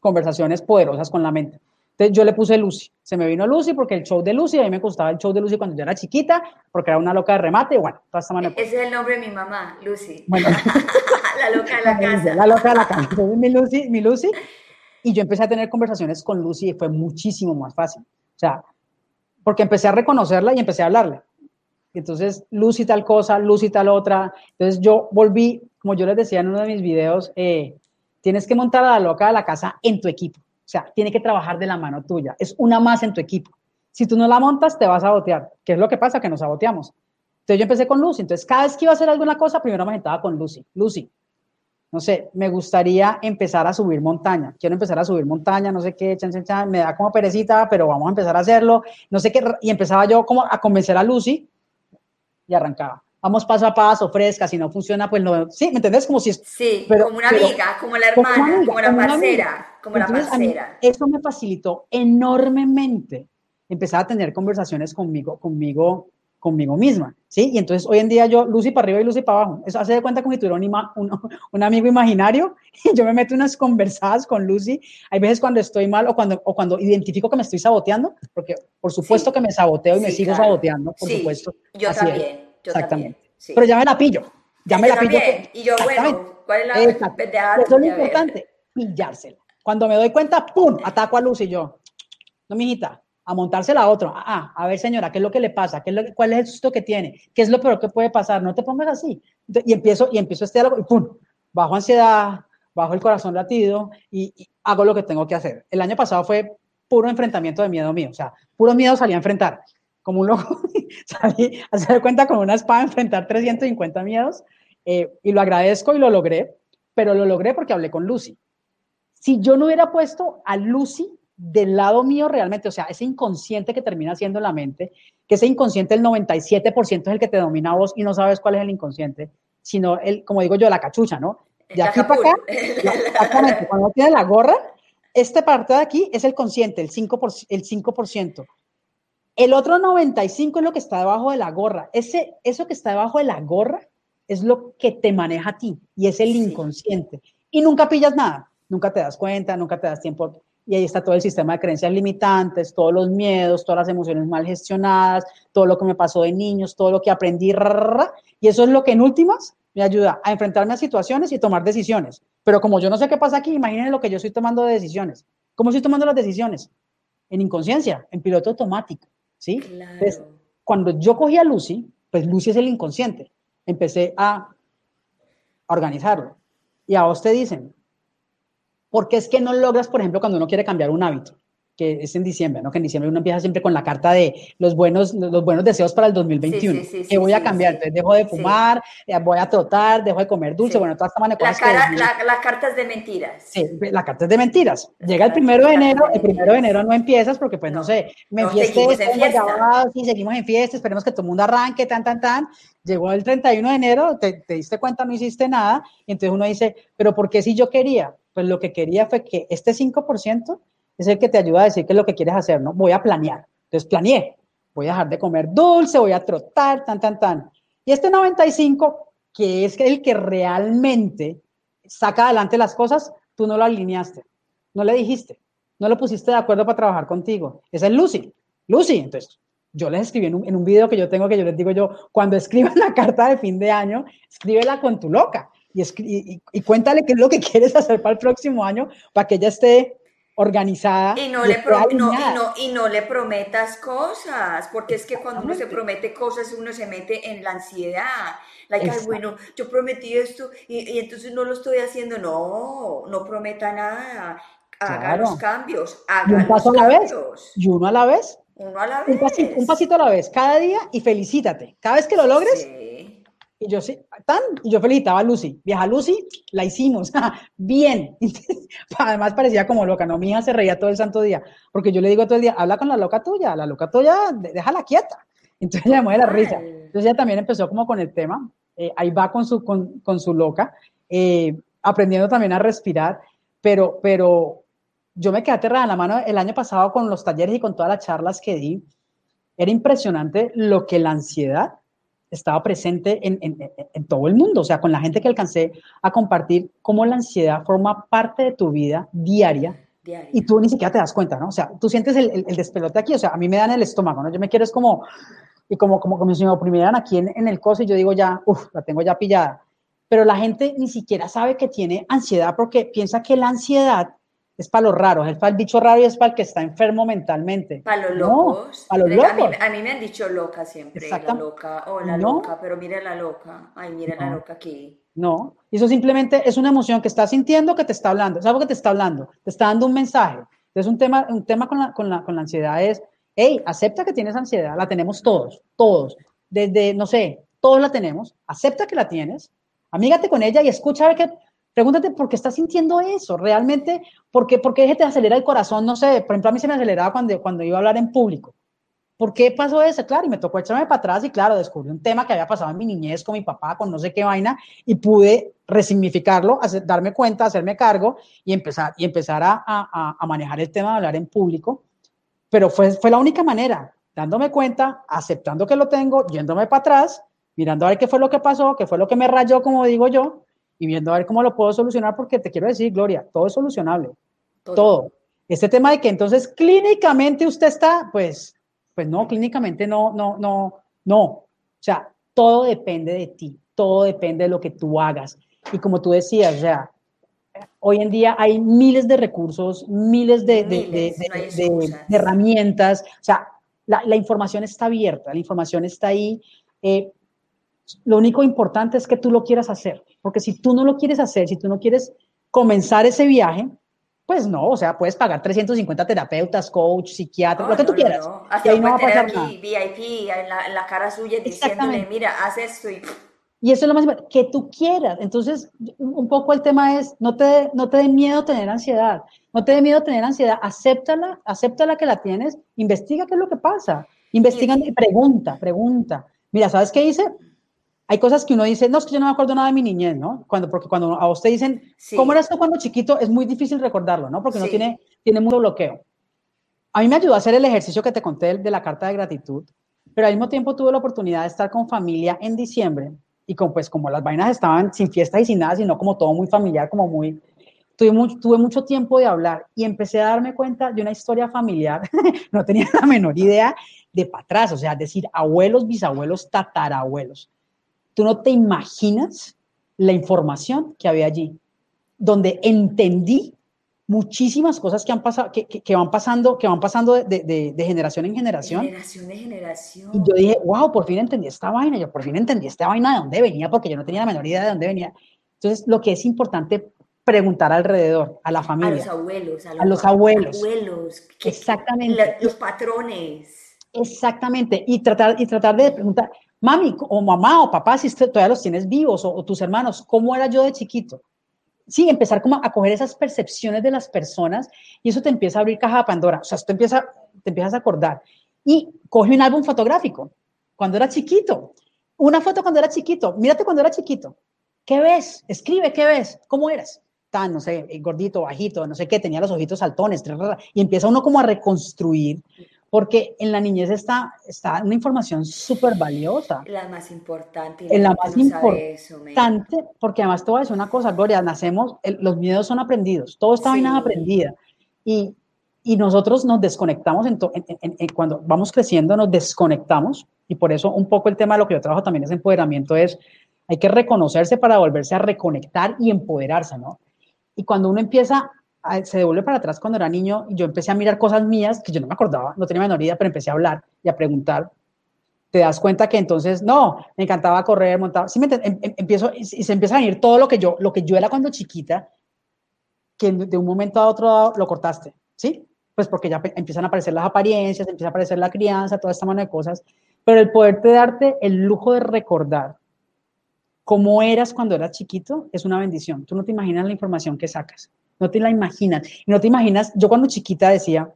conversaciones poderosas con la mente. Entonces yo le puse Lucy. Se me vino Lucy porque el show de Lucy, a mí me gustaba el show de Lucy cuando yo era chiquita, porque era una loca de remate, bueno, toda esta manera. Ese es el nombre de mi mamá, Lucy. Bueno. la loca de la casa. La loca de la casa. Entonces mi Lucy, mi Lucy. Y yo empecé a tener conversaciones con Lucy y fue muchísimo más fácil. O sea, porque empecé a reconocerla y empecé a hablarle. Entonces, Lucy tal cosa, Lucy tal otra. Entonces yo volví como yo les decía en uno de mis videos, eh, tienes que montar a la loca de la casa en tu equipo. O sea, tiene que trabajar de la mano tuya. Es una más en tu equipo. Si tú no la montas, te vas a botear. ¿Qué es lo que pasa? Que nos saboteamos. Entonces yo empecé con Lucy. Entonces cada vez que iba a hacer alguna cosa, primero me sentaba con Lucy. Lucy, no sé, me gustaría empezar a subir montaña. Quiero empezar a subir montaña, no sé qué, chan, chan, chan. me da como perecita, pero vamos a empezar a hacerlo. No sé qué. Y empezaba yo como a convencer a Lucy y arrancaba vamos paso a paso, fresca, si no funciona, pues no, sí, ¿me entendés? Como si es... Sí, como una amiga, como la hermana, como, la parcera, como la parcera. Eso me facilitó enormemente empezar a tener conversaciones conmigo, conmigo, conmigo misma, ¿sí? Y entonces hoy en día yo, Lucy para arriba y Lucy para abajo, eso hace de cuenta como si tuviera un, un, amigo imaginario y yo me meto unas conversadas con Lucy, hay veces cuando estoy mal o cuando, o cuando identifico que me estoy saboteando, porque por supuesto que me saboteo y me sigo saboteando, por supuesto. Yo también. Exactamente. Pero ya me la pillo. Ya me la pillo. Y yo, bueno, ¿cuál es la Eso es lo importante, pillársela. Cuando me doy cuenta, ¡pum! Ataco a Luz y yo. No, mijita, a montársela a otro. Ah, a ver, señora, ¿qué es lo que le pasa? ¿Qué es lo, ¿Cuál es el susto que tiene? ¿Qué es lo peor que puede pasar? No te pongas así. Y empiezo, y empiezo este diálogo y ¡pum! Bajo ansiedad, bajo el corazón latido y, y hago lo que tengo que hacer. El año pasado fue puro enfrentamiento de miedo mío. O sea, puro miedo salí a enfrentar como un loco, salí a hacer cuenta con una espada, enfrentar 350 miedos, eh, y lo agradezco y lo logré, pero lo logré porque hablé con Lucy. Si yo no hubiera puesto a Lucy del lado mío realmente, o sea, ese inconsciente que termina siendo la mente, que ese inconsciente el 97% es el que te domina a vos y no sabes cuál es el inconsciente, sino el, como digo yo, la cachucha, ¿no? De aquí para acá, exactamente, cuando tienes la gorra, esta parte de aquí es el consciente, el 5%, el 5%. El otro 95 es lo que está debajo de la gorra. Ese, eso que está debajo de la gorra es lo que te maneja a ti y es el inconsciente. Y nunca pillas nada, nunca te das cuenta, nunca te das tiempo. Y ahí está todo el sistema de creencias limitantes, todos los miedos, todas las emociones mal gestionadas, todo lo que me pasó de niños, todo lo que aprendí. y eso es lo que en últimas me ayuda a enfrentarme a situaciones y tomar decisiones. Pero como yo no sé qué pasa aquí, imagínense lo que yo estoy tomando de decisiones. ¿Cómo estoy tomando las decisiones? En inconsciencia, en piloto automático. ¿Sí? Entonces, cuando yo cogí a Lucy, pues Lucy es el inconsciente. Empecé a organizarlo. Y a vos te dicen, ¿por qué es que no logras, por ejemplo, cuando uno quiere cambiar un hábito? Que es en diciembre, ¿no? Que en diciembre uno empieza siempre con la carta de los buenos, los buenos deseos para el 2021. que voy a cambiar, entonces dejo de fumar, eh, voy a trotar, dejo de comer dulce, bueno, todas estas maneras. La, la, la, carta es de mentiras. Sí, la carta es de mentiras. Llega el primero de enero, el primero de enero no empiezas porque, pues, no, sé, me no, seguimos en fiesta. sí, seguimos en fiesta, esperemos que todo el mundo arranque, tan, tan, tan. Llegó el 31 de enero, te, te diste cuenta, no hiciste nada, y entonces uno dice, pero ¿por qué si yo quería? Pues lo que quería fue que este 5% es el que te ayuda a decir qué es lo que quieres hacer, ¿no? Voy a planear. Entonces planeé. Voy a dejar de comer dulce, voy a trotar, tan, tan, tan. Y este 95, que es el que realmente saca adelante las cosas, tú no lo alineaste, no le dijiste, no lo pusiste de acuerdo para trabajar contigo. Esa es Lucy. Lucy, entonces, yo les escribí en un, en video que yo tengo que yo les digo yo, cuando escriban la carta de fin de año, escríbela con tu loca y, y, y, cuéntale qué es lo que quieres hacer para el próximo año, para que ella esté organizada. Y no, le y, no, le prometas cosas, porque es que cuando uno se promete cosas, uno se mete en la ansiedad. Like, bueno, yo prometí esto y, entonces no lo estoy haciendo. No, no prometa nada. Haga los cambios, haga un paso a la vez. Y uno a la vez. Uno a la vez. Un pasito, a la vez, cada día y felicítate. Cada vez que lo logres, y yo sí, tan, y yo felicitaba a Lucy. Vieja Lucy, la hicimos. Bien. Además parecía como loca, ¿no? Mi hija se reía todo el santo día. Porque yo le digo todo el día, habla con la loca tuya, la loca tuya, déjala quieta. Entonces ella mueve la risa. Entonces ella también empezó como con el tema. Eh, ahí va con su, con, con su loca, eh, aprendiendo también a respirar. Pero, pero yo me quedé aterrada en la mano el año pasado con los talleres y con todas las charlas que di. Era impresionante lo que la ansiedad estaba presente en, en, en, todo el mundo, o sea, con la gente que alcancé a compartir cómo la ansiedad forma parte de tu vida diaria, y tú ni siquiera te das cuenta, ¿no? O sea, tú sientes el, el, despelote aquí, o sea, a mí me dan el estómago, ¿no? Yo me quiero es como, y como, como, como si me oprimieran aquí en, en el coso y yo digo ya, uff, la tengo ya pillada. Pero la gente ni siquiera sabe que tiene ansiedad porque piensa que la ansiedad es para los raros, es para el bicho raro y es para el que está enfermo mentalmente. Para los locos. para los locos. A mí, me han dicho loca siempre, la loca, o la loca, pero mire la loca, ay, mire la loca aquí. No, eso simplemente es una emoción que estás sintiendo que te está hablando, es algo que te está hablando, te está dando un mensaje. Entonces, un tema, un tema con, la, con, la, con la ansiedad es, hey, acepta que tienes ansiedad, la tenemos todos, todos, desde, no sé, todos la tenemos, acepta que la tienes, amígate con ella y escucha a ver qué, pregúntate por qué estás sintiendo eso, realmente, por qué, por qué te acelera el corazón, no sé, por ejemplo, a mí se me aceleraba cuando, cuando iba a hablar en público. ¿Por qué pasó eso? Claro, y me tocó echarme para atrás y claro, descubrí un tema que había pasado en mi niñez con mi papá, con no sé qué vaina, y pude resignificarlo, darme cuenta, hacerme cargo y empezar, y empezar a, a, a, manejar el tema de hablar en público. Pero fue, fue la única manera, dándome cuenta, aceptando que lo tengo, yéndome para atrás, mirando a ver qué fue lo que pasó, qué fue lo que me rayó, como digo yo, y viendo a ver cómo lo puedo solucionar, porque te quiero decir, Gloria, todo es solucionable. Todo. todo. Este tema de que entonces clínicamente usted está, pues pues no, clínicamente no, no, no, no. O sea, todo depende de ti, todo depende de lo que tú hagas. Y como tú decías, o sea, hoy en día hay miles de recursos, miles de, de, de, herramientas, o sea, la, la, información está abierta, la información está ahí. Eh, lo único importante es que tú lo quieras hacer, porque si tú no lo quieres hacer, si tú no quieres comenzar ese viaje, pues no, o sea, puedes pagar 350 terapeutas, coach, psiquiatra, lo que tú quieras. No. Hasta y no va a pasar aquí VIP en la, en la, cara suya diciéndole, mira, haz esto y... Y eso es lo más importante, que tú quieras. Entonces, un poco el tema es, no te, no te dé miedo tener ansiedad, no te dé miedo tener ansiedad, acéptala, acéptala que la tienes, investiga qué es lo que pasa, investiga y pregunta, pregunta. Mira, ¿sabes qué hice? Hay cosas que uno dice, no, es que yo no me acuerdo nada de mi niñez, ¿no? Cuando, porque cuando a usted dicen, ¿cómo eras tú cuando chiquito? Es muy difícil recordarlo, ¿no? Porque uno tiene, tiene mucho bloqueo. A mí me ayudó a hacer el ejercicio que te conté de la carta de gratitud, pero al mismo tiempo tuve la oportunidad de estar con familia en diciembre y con, pues como las vainas estaban sin fiesta y sin nada, sino como todo muy familiar, como muy... Tuve, mucho, tuve mucho tiempo de hablar y empecé a darme cuenta de una historia familiar, no tenía la menor idea de para atrás, o sea, decir abuelos, bisabuelos, tatarabuelos Tú no te imaginas la información que había allí, donde entendí muchísimas cosas que, han pasado, que, que, van pasando, que van pasando de, de, de, generación en generación. Generación en generación. Y yo dije, wow, por fin entendí esta vaina, yo por fin entendí esta vaina de dónde venía, porque yo no tenía la menor idea de dónde venía. Entonces, lo que es importante preguntar alrededor, a la familia. A los abuelos. A los, a los abuelos. abuelos Exactamente. los patrones. Exactamente. Y tratar, y tratar de preguntar, mami o mamá o papá, si todavía los tienes vivos o, tus hermanos, ¿cómo era yo de chiquito? Sí, empezar como a coger esas percepciones de las personas y eso te empieza a abrir caja de Pandora, o sea, tú empieza, te empiezas a acordar. Y coge un álbum fotográfico, cuando era chiquito, una foto cuando era chiquito, mírate cuando era chiquito, ¿qué ves? Escribe, ¿qué ves? ¿Cómo eras? Tan, no sé, gordito, bajito, no sé qué, tenía los ojitos saltones, y empieza uno como a reconstruir porque en la niñez está, está una información súper valiosa. La más importante. Y la, más importante, porque además te voy a decir una cosa, Gloria, nacemos, los miedos son aprendidos, todo está sí. aprendida. Y, y, nosotros nos desconectamos en, en, cuando vamos creciendo, nos desconectamos. Y por eso un poco el tema de lo que yo trabajo también es empoderamiento, es hay que reconocerse para volverse a reconectar y empoderarse, ¿no? Y cuando uno empieza se devuelve para atrás cuando era niño y yo empecé a mirar cosas mías que yo no me acordaba, no tenía menor idea, pero empecé a hablar y a preguntar. Te das cuenta que entonces, no, me encantaba correr, montar, sí, me, em, em, empiezo, y se empieza a venir todo lo que yo, lo que yo era cuando chiquita, que de un momento a otro lo cortaste, ¿sí? Pues porque ya empiezan a aparecer las apariencias, empieza a aparecer la crianza, toda esta mano de cosas, pero el poderte darte el lujo de recordar cómo eras cuando eras chiquito es una bendición. Tú no te imaginas la información que sacas no te la imaginas. No te imaginas, yo cuando chiquita decía,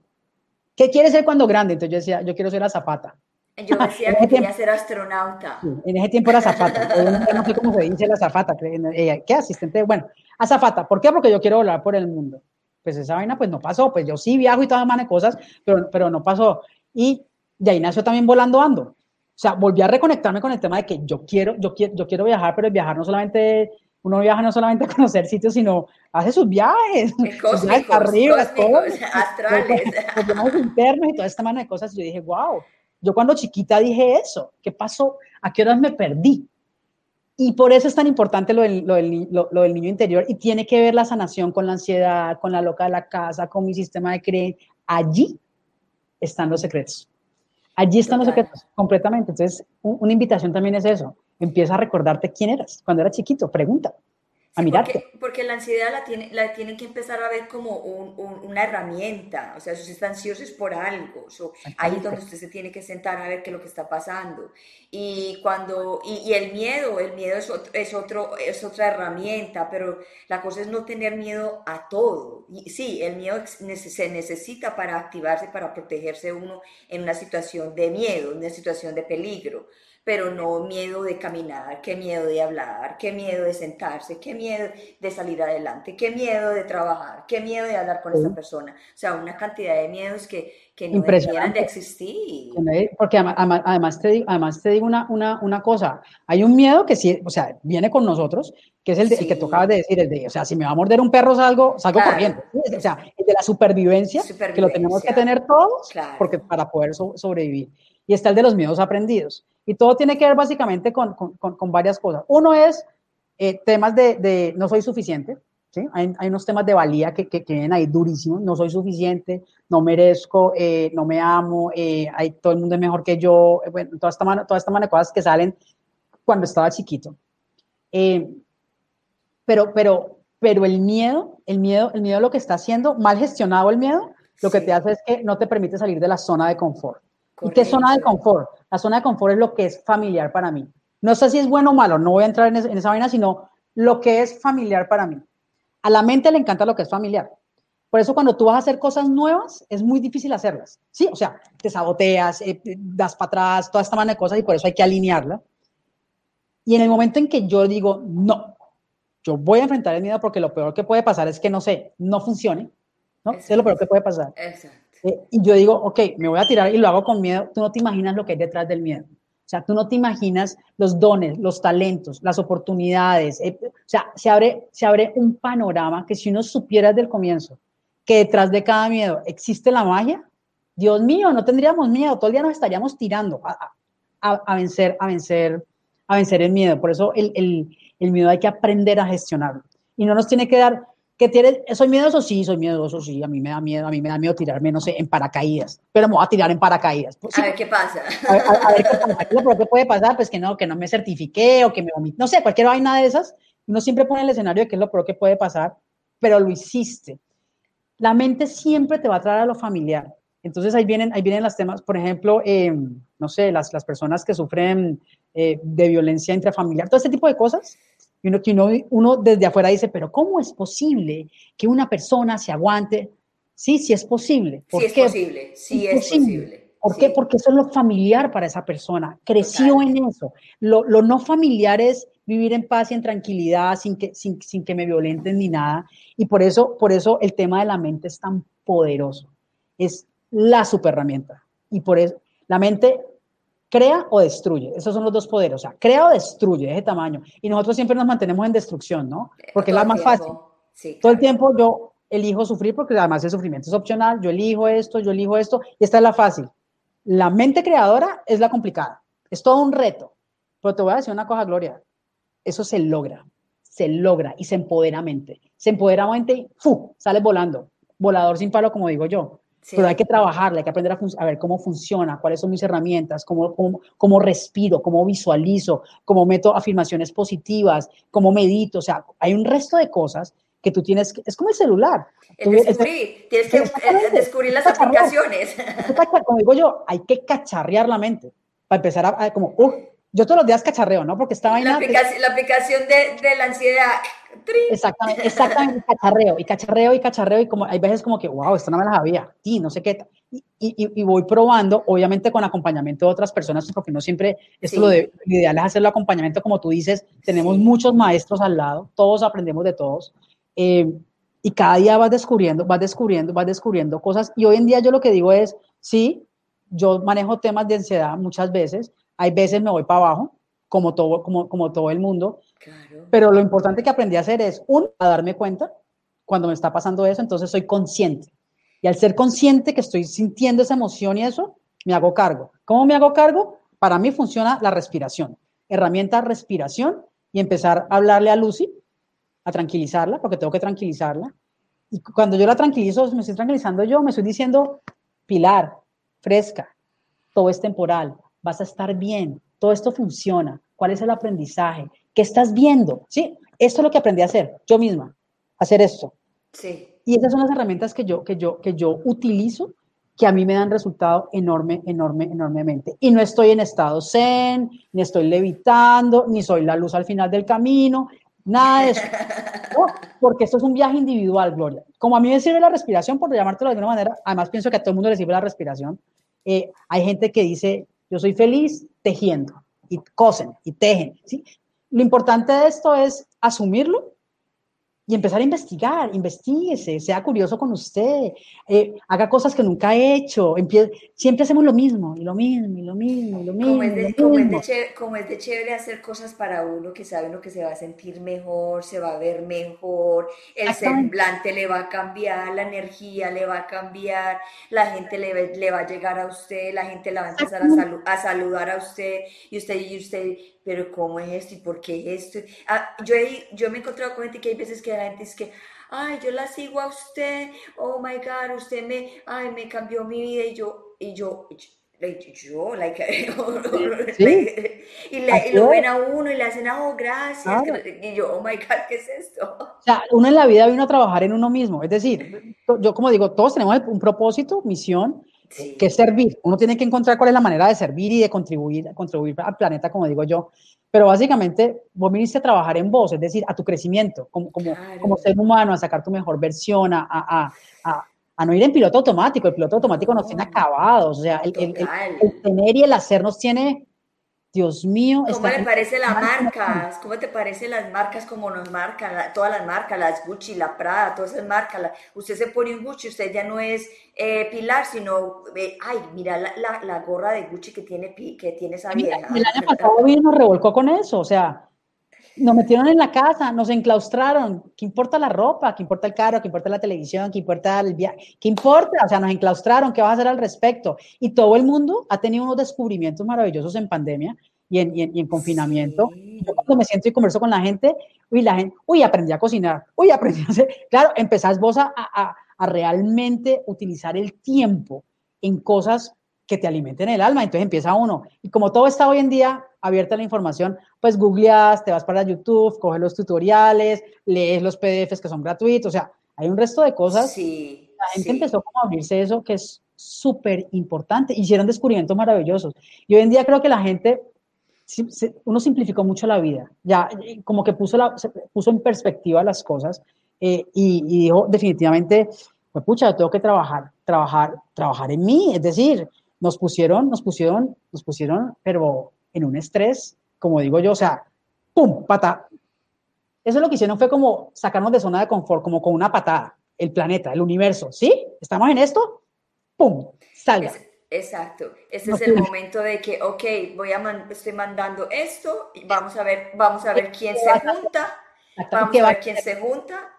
¿qué quieres ser cuando grande? Entonces yo decía, yo quiero ser azafata. Yo decía que quería ser astronauta. en ese tiempo era azafata. no sé cómo se dice la azafata. ¿Qué asistente? Bueno, azafata. ¿Por qué? Porque yo quiero volar por el mundo. Pues esa vaina pues no pasó. Pues yo sí viajo y todas las cosas, pero, pero no pasó. Y de ahí nació también volando ando. O sea, volví a reconectarme con el tema de que yo quiero, yo quiero, yo quiero viajar, pero viajar no solamente uno viaja no solamente a conocer sitios, sino hace sus viajes, sus viajes arriba, astrales. Los, viajes internos y toda esta mano de cosas. Yo dije, wow, yo cuando chiquita dije eso, ¿qué pasó? ¿A qué horas me perdí? Y por eso es tan importante lo del, lo, del, lo, del, niño interior y tiene que ver la sanación con la ansiedad, con la loca de la casa, con mi sistema de creencia. Allí están los secretos. Allí están Total. los secretos, completamente. Entonces, un, una invitación también es eso. Empieza a recordarte quién eras cuando eras chiquito. Pregunta a mirarte. Porque, porque, la ansiedad la, tiene, la tienen que empezar a ver como un, un, una herramienta, o sea, si usted está ansioso es por algo, so, ahí es donde usted se tiene que sentar a ver qué es lo que está pasando. Y cuando, y, y el miedo, el miedo es, otro, es, otro, es otra herramienta, pero la cosa es no tener miedo a todo. Y sí, el miedo se necesita para activarse, para protegerse uno en una situación de miedo, en una situación de peligro pero no miedo de caminar, qué miedo de hablar, qué miedo de sentarse, qué miedo de salir adelante, qué miedo de trabajar, qué miedo de hablar con sí. esta persona. O sea, una cantidad de miedos que, que no deberían de existir. Porque además, además, te digo, además te digo una, una, una, cosa, hay un miedo que sí, o sea, viene con nosotros, que es el, de, sí. el que tocaba de decir, el de, o sea, si me va a morder un perro salgo, salgo claro. corriendo. O sea, el de la supervivencia, supervivencia, que lo tenemos que tener todos claro. porque, para poder so, sobrevivir. Y está el de los miedos aprendidos. Y todo tiene que ver básicamente con, con, con varias cosas. Uno es eh, temas de, de, no soy suficiente, ¿sí? Hay, hay, unos temas de valía que, que, que, vienen ahí durísimos, no soy suficiente, no merezco, eh, no me amo, eh, hay, todo el mundo es mejor que yo, eh, bueno, toda esta, mano, toda esta mano de cosas que salen cuando estaba chiquito. Eh, pero, pero, pero el miedo, el miedo, el miedo lo que está haciendo, mal gestionado el miedo, lo que te hace es que no te permite salir de la zona de confort. Correcto. ¿Y qué zona de confort? La zona de confort es lo que es familiar para mí. No sé si es bueno o malo, no voy a entrar en, es, en esa vaina, sino lo que es familiar para mí. A la mente le encanta lo que es familiar. Por eso cuando tú vas a hacer cosas nuevas, es muy difícil hacerlas. Sí, o sea, te saboteas, eh, das para atrás, toda esta manera de cosas y por eso hay que alinearla. Y en el momento en que yo digo, no, yo voy a enfrentar el miedo porque lo peor que puede pasar es que, no sé, no funcione, ¿no? Exacto. Es lo peor que puede pasar. Exacto. Eh, y yo digo, ok, me voy a tirar y lo hago con miedo. Tú no te imaginas lo que hay detrás del miedo. O sea, tú no te imaginas los dones, los talentos, las oportunidades. Eh, o sea, se abre, se abre un panorama que si uno supiera desde el comienzo que detrás de cada miedo existe la magia, Dios mío, no tendríamos miedo, todo el día nos estaríamos tirando a, a, a vencer, a vencer, a vencer el miedo. Por eso el, el, el miedo hay que aprender a gestionarlo. Y no nos tiene que dar que tienes, soy miedoso, sí, soy miedoso, sí, a mí me da miedo, a mí me da miedo tirarme, no sé, en paracaídas, pero me voy a tirar en paracaídas. Pues, sí, a ver qué pasa. A, a, a ver qué pasa, pero ¿qué puede pasar? Pues que no, que no me certifiqué o que me vomité, no sé, cualquier vaina de esas, uno siempre pone el escenario de qué es lo peor que puede pasar, pero lo hiciste. La mente siempre te va a traer a lo familiar. Entonces ahí vienen, ahí vienen los temas, por ejemplo, eh, no sé, las, las personas que sufren eh, de violencia intrafamiliar, todo este tipo de cosas, y uno, que uno, uno desde afuera dice, pero ¿cómo es posible que una persona se aguante? Sí, sí es posible. ¿Por sí qué? es posible, sí es, es posible. posible. ¿Por sí. qué? Porque eso es lo familiar para esa persona. Creció Total. en eso. Lo, lo, no familiar es vivir en paz y en tranquilidad sin que, sin, sin que me violenten ni nada. Y por eso, por eso el tema de la mente es tan poderoso. Es la super herramienta. Y por eso la mente crea o destruye. Esos son los dos poderes. O sea, crea o destruye de ese tamaño. Y nosotros siempre nos mantenemos en destrucción, ¿no? Porque es la más tiempo. fácil. Sí, claro. Todo el tiempo yo elijo sufrir porque además el sufrimiento es opcional. Yo elijo esto, yo elijo esto. Y esta es la fácil. La mente creadora es la complicada. Es todo un reto. Pero te voy a decir una cosa, Gloria. Eso se logra. Se logra y se empodera mente. Se empodera mente y ¡fu! Sales volando. Volador sin palo, como digo yo. Sí. Pero hay que trabajarla, hay que aprender a, a, ver cómo funciona, cuáles son mis herramientas, cómo, cómo, cómo, respiro, cómo visualizo, cómo meto afirmaciones positivas, cómo medito. O sea, hay un resto de cosas que tú tienes que, es como el celular. El descubrir, tienes que descubrir las aplicaciones. Como digo yo, hay que cacharrear la mente para empezar a, a como, uh, yo todos los días cacharreo, ¿no? Porque estaba en la aplicación, la aplicación de, de la ansiedad. Exactamente, exactamente, cacharreo, y cacharreo, y cacharreo, y como hay veces como que, wow, esto no me la sabía, y no sé qué, y, y, y, voy probando, obviamente con acompañamiento de otras personas, porque no siempre, esto sí. lo, de, lo ideal es hacerlo acompañamiento, como tú dices, tenemos sí. muchos maestros al lado, todos aprendemos de todos, eh, y cada día vas descubriendo, vas descubriendo, vas descubriendo cosas, y hoy en día yo lo que digo es, sí, yo manejo temas de ansiedad muchas veces, hay veces me voy para abajo, como todo, como, como todo el mundo, claro. pero lo importante que aprendí a hacer es, un, a darme cuenta cuando me está pasando eso, entonces soy consciente. Y al ser consciente que estoy sintiendo esa emoción y eso, me hago cargo. ¿Cómo me hago cargo? Para mí funciona la respiración. Herramienta respiración y empezar a hablarle a Lucy, a tranquilizarla, porque tengo que tranquilizarla. Y cuando yo la tranquilizo, me estoy tranquilizando yo, me estoy diciendo, Pilar, fresca, todo es temporal, vas a estar bien, todo esto funciona, ¿cuál es el aprendizaje? ¿Qué estás viendo? ¿Sí? Esto es lo que aprendí a hacer, yo misma, hacer esto. Sí. Y esas son las herramientas que yo, que yo, que yo utilizo que a mí me dan resultado enorme, enorme, enormemente. Y no estoy en estado zen, ni estoy levitando, ni soy la luz al final del camino, nada de eso. Porque esto es un viaje individual, Gloria. Como a mí me sirve la respiración, por llamártelo de alguna manera, además pienso que a todo el mundo le sirve la respiración. Eh, hay gente que dice, yo soy feliz tejiendo, y cosen, y tejen. ¿sí? Lo importante de esto es asumirlo y empezar a investigar, investiguese, sea curioso con usted, eh, haga cosas que nunca ha hecho, siempre hacemos lo mismo, y lo mismo, y lo mismo, y lo mismo. Como es, de, como, es de chévere, como es, de chévere, hacer cosas para uno, que sabe uno que se va a sentir mejor, se va a ver mejor, el semblante le va a cambiar, la energía le va a cambiar, la gente le, le va a llegar a usted, la gente le va a empezar a, a saludar a usted, y usted, y usted pero ¿cómo es esto? ¿Y por qué esto? Ah, yo, yo me he encontrado con gente que hay veces que la gente es que, ay, yo la sigo a usted, oh my God, usted me, ay, me cambió mi vida y yo, y yo, yo, like, y, le, lo ven a uno y le hacen, oh, gracias, y yo, oh my God, ¿qué es esto? O sea, uno en la vida vino a trabajar en uno mismo, es decir, yo como digo, todos tenemos un propósito, misión, que es servir. Uno tiene que encontrar cuál es la manera de servir y de contribuir, contribuir al planeta, como digo yo. Pero básicamente vos viniste a trabajar en vos, es decir, a tu crecimiento como, como, como ser humano, a sacar tu mejor versión, a, a, a, a, no ir en piloto automático. El piloto automático nos tiene acabados. O sea, el, el, el, tener y el hacer nos tiene Dios mío. ¿Cómo le parece las marcas? ¿Cómo te parecen las marcas como nos marcan? todas las marcas, las Gucci, la Prada, todas esas marcas. usted se pone un Gucci, usted ya no es eh, Pilar, sino, eh, ay, mira la, gorra de Gucci que tiene, que tiene esa vieja. El año pasado vino, nos revolcó con eso, o sea, nos metieron en la casa, nos enclaustraron. ¿Qué importa la ropa? ¿Qué importa el carro? ¿Qué importa la televisión? ¿Qué importa el viaje? ¿Qué importa? O sea, nos enclaustraron. ¿Qué vas a hacer al respecto? Y todo el mundo ha tenido unos descubrimientos maravillosos en pandemia y en, y en, confinamiento. Yo cuando me siento y converso con la gente, uy, la gente, uy, aprendí a cocinar, uy, aprendí a hacer. Claro, empezás vos a, a, a realmente utilizar el tiempo en cosas que te alimenten el alma. Entonces empieza uno. Y como todo está hoy en día abierta la información, pues googleas, te vas para YouTube, coges los tutoriales, lees los PDFs que son gratuitos, o sea, hay un resto de cosas. Sí, la gente empezó como a abrirse eso que es súper importante. Hicieron descubrimientos maravillosos. Y hoy en día creo que la gente, uno simplificó mucho la vida, ya como que puso, la, puso en perspectiva las cosas eh, y, y, dijo definitivamente, pues pucha, yo tengo que trabajar, trabajar, trabajar en mí, es decir, nos pusieron, nos pusieron, nos pusieron, pero en un estrés, como digo yo, o sea, ¡pum! Pata. Eso lo que hicieron fue como sacarnos de zona de confort, como con una patada, el planeta, el universo, ¿sí? ¿Estamos en esto? ¡Pum! Salga. exacto. Ese es el momento de que, ok, voy a estoy mandando esto, y vamos a ver, vamos a ver quién se junta, vamos a ver quién se junta,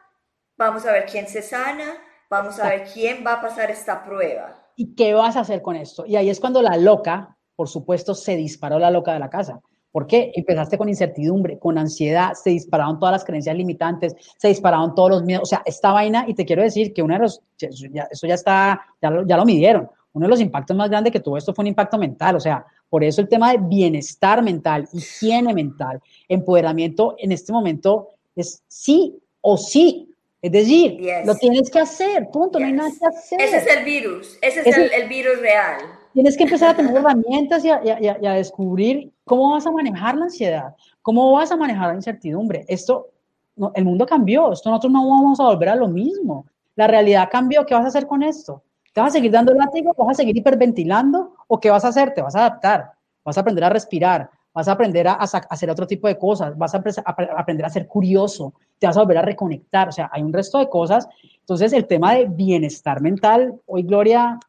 vamos a ver quién se sana, vamos a ver quién va a pasar esta prueba. ¿Y qué vas a hacer con esto? Y ahí es cuando la loca, por supuesto, se disparó la loca de la casa. ¿Por qué? Empezaste con incertidumbre, con ansiedad, se dispararon todas las creencias limitantes, se dispararon todos los miedos. O sea, esta vaina, y te quiero decir que uno de los, eso ya está, ya lo, ya lo midieron. Uno de los impactos más grandes que tuvo esto fue un impacto mental. O sea, por eso el tema de bienestar mental, higiene mental, empoderamiento en este momento es sí o sí. Es decir, lo tienes que hacer, punto, no hay nada que hacer. Ese es el virus, ese es, el, virus real. Tienes que empezar a tener herramientas y a, descubrir cómo vas a manejar la ansiedad, cómo vas a manejar la incertidumbre. Esto, el mundo cambió, esto nosotros no vamos a volver a lo mismo. La realidad cambió, ¿qué vas a hacer con esto? ¿Te vas a seguir dando látigo? ¿Vas a seguir hiperventilando? ¿O qué vas a hacer? Te vas a adaptar, vas a aprender a respirar, vas a aprender a, hacer otro tipo de cosas, vas a, aprender a ser curioso, te vas a volver a reconectar, o sea, hay un resto de cosas. Entonces, el tema de bienestar mental, hoy Gloria,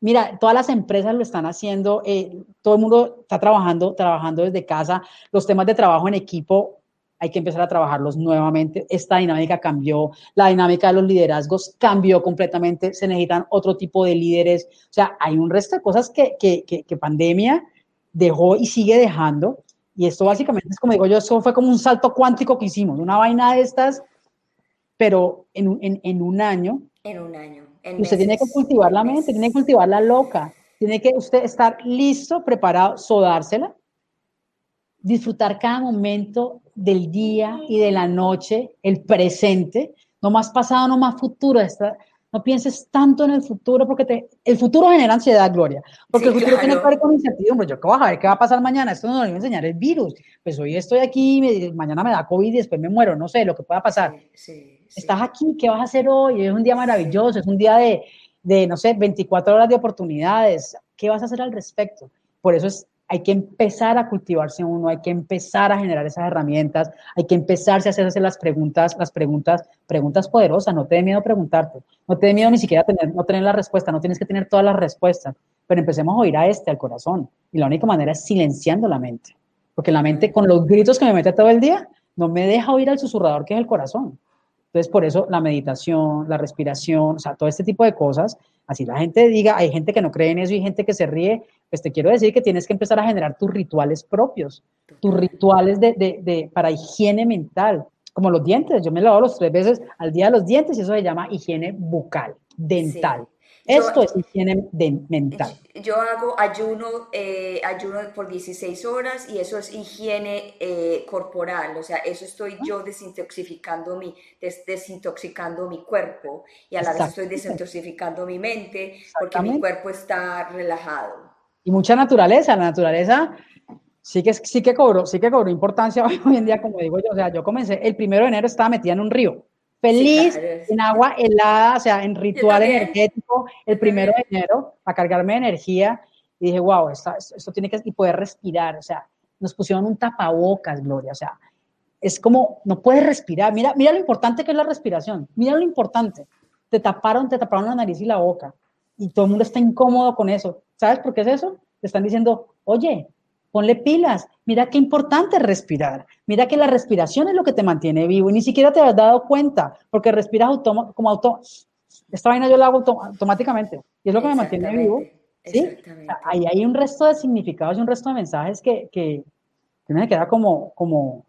mira, todas las empresas lo están haciendo, eh, todo el mundo está trabajando, trabajando desde casa, los temas de trabajo en equipo hay que empezar a trabajarlos nuevamente. Esta dinámica cambió, la dinámica de los liderazgos cambió completamente, se necesitan otro tipo de líderes. O sea, hay un resto de cosas que, que, que, que pandemia dejó y sigue dejando Y esto básicamente es como digo yo, eso fue como un salto cuántico que hicimos, una vaina de estas, pero en, en, en un año. En un año. Usted tiene que cultivar la mente, tiene que cultivar la loca, tiene que usted estar listo, preparado, sodársela, disfrutar cada momento del día y de la noche, el presente, no más pasado, no más futuro. Esta, no pienses tanto en el futuro porque te, el futuro genera ansiedad, Gloria. Porque el futuro tiene que ver con incertidumbre. Yo, ¿qué vas a ver qué va a pasar mañana? Esto no lo iba a enseñar el virus. Pues hoy estoy aquí, me, mañana me da COVID y después me muero. No sé lo que pueda pasar. Estás aquí, ¿qué vas a hacer hoy? Es un día maravilloso, es un día de, de, no sé, 24 horas de oportunidades. ¿Qué vas a hacer al respecto? Por eso es hay que empezar a cultivarse uno, hay que empezar a generar esas herramientas, hay que empezarse a hacerse las preguntas, las preguntas, preguntas poderosas, no te dé miedo preguntarte, no te dé miedo ni siquiera tener, no tener la respuesta, no tienes que tener todas las respuestas, pero empecemos a oír a este, al corazón, y la única manera es silenciando la mente, porque la mente con los gritos que me mete todo el día, no me deja oír al susurrador que es el corazón. Entonces, por eso la meditación, la respiración, o sea, todo este tipo de cosas, así la gente diga, hay gente que no cree en eso y gente que se ríe, pues te quiero decir que tienes que empezar a generar tus rituales propios, tus rituales de, de, de, para higiene mental, como los dientes. Yo me lavo los tres veces al día los dientes y eso se llama higiene bucal, dental. Esto es higiene mental. Yo hago ayuno, eh, ayuno por 16 horas y eso es higiene eh, corporal, o sea, eso estoy yo desintoxicando mi, desintoxicando mi cuerpo y a la vez estoy desintoxicando mi mente porque mi cuerpo está relajado. Y mucha naturaleza, la naturaleza sí que, sí que cobró, sí que cobró importancia hoy en día, como digo yo, o sea, yo comencé, el primero de enero estaba metida en un río feliz, en agua helada, o sea, en ritual energético, el primero de enero, para cargarme de energía. Y dije, wow, esto, esto, tiene que, y poder respirar, o sea, nos pusieron un tapabocas, Gloria, o sea, es como, no puedes respirar. Mira, mira lo importante que es la respiración, mira lo importante. Te taparon, te taparon la nariz y la boca, y todo el mundo está incómodo con eso. ¿Sabes por qué es eso? Te están diciendo, oye, ponle pilas, mira qué importante es respirar, mira que la respiración es lo que te mantiene vivo y ni siquiera te has dado cuenta, porque respiras como auto, esta vaina yo la hago automáticamente y es lo que me mantiene vivo. ¿sí? Ahí hay un resto de significados y un resto de mensajes que, que, que me queda como, como,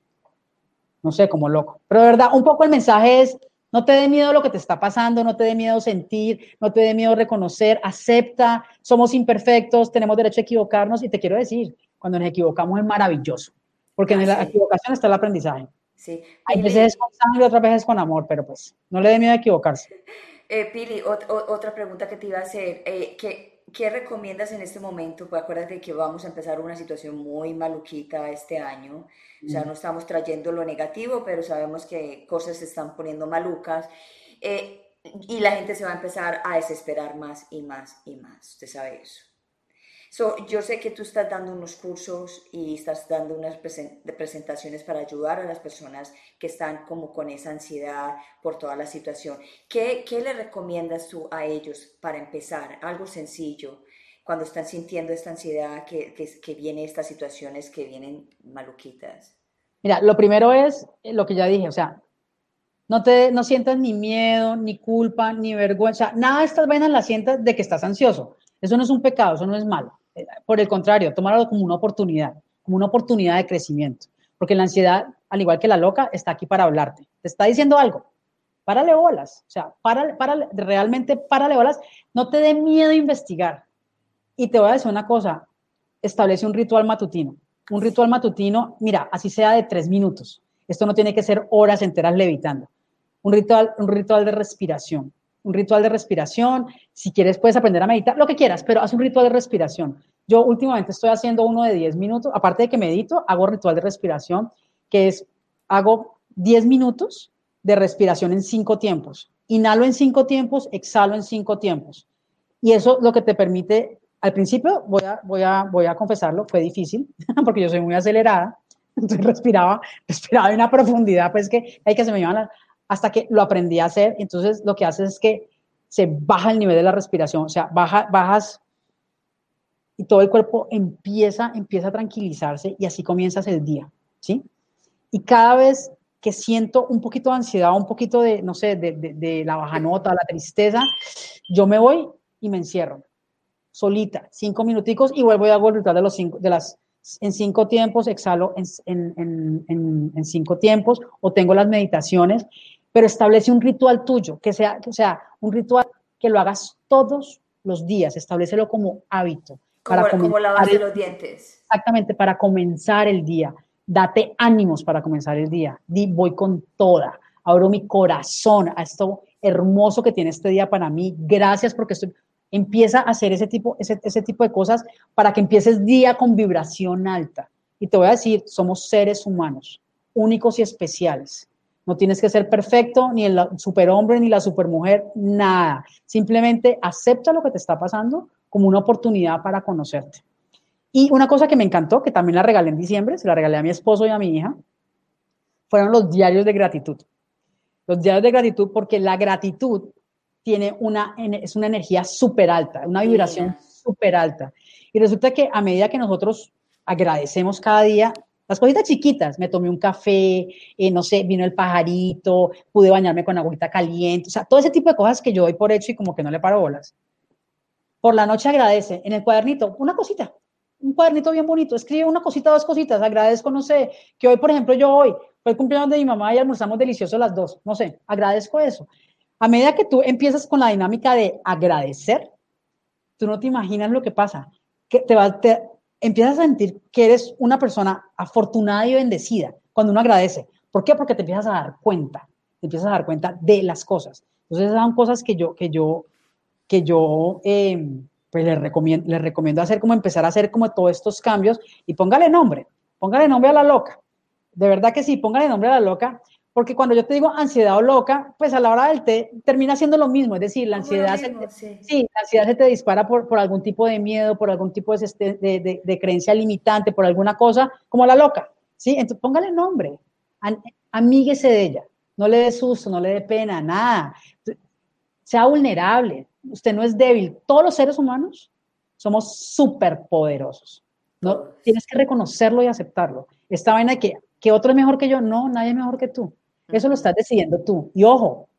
no sé, como loco. Pero de verdad, un poco el mensaje es, no te dé miedo lo que te está pasando, no te dé miedo sentir, no te dé miedo reconocer, acepta, somos imperfectos, tenemos derecho a equivocarnos y te quiero decir, cuando nos equivocamos es maravilloso, porque en la equivocación está el aprendizaje. Sí. Hay veces es con sangre, otras veces con amor, pero pues no le dé miedo a equivocarse. Eh, Pili, otra pregunta que te iba a hacer, eh, ¿qué, ¿qué, recomiendas en este momento? Pues acuérdate que vamos a empezar una situación muy maluquita este año, o sea, no estamos trayendo lo negativo, pero sabemos que cosas se están poniendo malucas. Eh, y la gente se va a empezar a desesperar más y más y más. Usted sabe eso. So, yo sé que tú estás dando unos cursos y estás dando unas presentaciones para ayudar a las personas que están como con esa ansiedad por toda la situación. ¿Qué, qué le recomiendas tú a ellos para empezar? Algo sencillo cuando están sintiendo esta ansiedad, que, que, que viene estas situaciones que vienen maluquitas? Mira, lo primero es lo que ya dije, o sea, no te no sientas ni miedo, ni culpa, ni vergüenza, nada de estas vainas las sientas de que estás ansioso. Eso no es un pecado, eso no es malo. Por el contrario, tómalo como una oportunidad, como una oportunidad de crecimiento. Porque la ansiedad, al igual que la loca, está aquí para hablarte. Te está diciendo algo. Párale bolas. O sea, párale, párale, realmente párale bolas. No te dé miedo investigar. Y te voy a decir una cosa, establece un ritual matutino. Un ritual matutino, mira, así sea de tres minutos. Esto no tiene que ser horas enteras levitando. Un ritual, un ritual de respiración. Un ritual de respiración. Si quieres, puedes aprender a meditar, lo que quieras, pero haz un ritual de respiración. Yo últimamente estoy haciendo uno de 10 minutos. Aparte de que medito, hago ritual de respiración, que es, hago 10 minutos de respiración en cinco tiempos. Inhalo en cinco tiempos, exhalo en cinco tiempos. Y eso lo que te permite al principio, voy a, voy, a, voy a confesarlo, fue difícil, porque yo soy muy acelerada, entonces respiraba, respiraba en una profundidad, pues que hay que se me iban hasta que lo aprendí a hacer, entonces lo que haces es que se baja el nivel de la respiración, o sea, baja, bajas y todo el cuerpo empieza, empieza a tranquilizarse y así comienzas el día, ¿sí? Y cada vez que siento un poquito de ansiedad, un poquito de, no sé, de, la baja nota, la tristeza, yo me voy y me encierro solita, cinco minuticos y vuelvo y hago el ritual de, los cinco, de las en cinco tiempos, exhalo en, cinco tiempos, o tengo las meditaciones, pero establece un ritual tuyo, que sea, que sea un ritual que lo hagas todos los días, establecelo como hábito. Como, para como lavarse los dientes. Exactamente, para comenzar el día. Date ánimos para comenzar el día. Di, voy con toda. Abro mi corazón a esto hermoso que tiene este día para mí. Gracias porque estoy, Empieza a hacer ese tipo, ese, ese tipo de cosas para que empieces día con vibración alta. Y te voy a decir, somos seres humanos, únicos y especiales. No tienes que ser perfecto, ni el superhombre, ni la supermujer, nada. Simplemente acepta lo que te está pasando como una oportunidad para conocerte. Y una cosa que me encantó, que también la regalé en diciembre, se la regalé a mi esposo y a mi hija, fueron los diarios de gratitud. Los diarios de gratitud, porque la gratitud tiene una, es una energía súper alta, una vibración súper alta. Y resulta que a medida que nosotros agradecemos cada día, las cositas chiquitas, me tomé un café, eh, no sé, vino el pajarito, pude bañarme con agüita caliente, o sea, todo ese tipo de cosas que yo doy por hecho y como que no le paro bolas. Por la noche agradece, en el cuadernito, una cosita, un cuadernito bien bonito, escribe una cosita, dos cositas, agradezco, no sé, que hoy, por ejemplo, yo hoy, fue el cumpleaños de mi mamá y almorzamos delicioso las dos, no sé, agradezco eso. A medida que tú empiezas con la dinámica de agradecer, tú no te imaginas lo que pasa. Que te, te empiezas a sentir que eres una persona afortunada y bendecida cuando uno agradece. ¿Por qué? Porque te empiezas a dar cuenta, te empiezas a dar cuenta de las cosas. Entonces, esas son cosas que yo, que yo, que yo em, pues les recomiendo, les recomiendo hacer, como empezar a hacer como todos estos cambios y póngale nombre, póngale nombre a la loca. De verdad que sí, póngale nombre a la loca porque cuando yo te digo ansiedad o loca, pues a la hora del té termina siendo lo mismo, es decir, la ansiedad, se, sí. la ansiedad se te dispara por, por, algún tipo de miedo, por algún tipo de, de, de, creencia limitante, por alguna cosa, como la loca, ¿sí? Entonces póngale nombre, amíguese de ella, no le dé susto, no le dé pena, nada, sea vulnerable, usted no es débil, todos los seres humanos somos súper poderosos, ¿no? Tienes que reconocerlo y aceptarlo. Esta vaina de que, que otro es mejor que yo, no, nadie es mejor que tú. Eso lo estás decidiendo tú. Y ojo,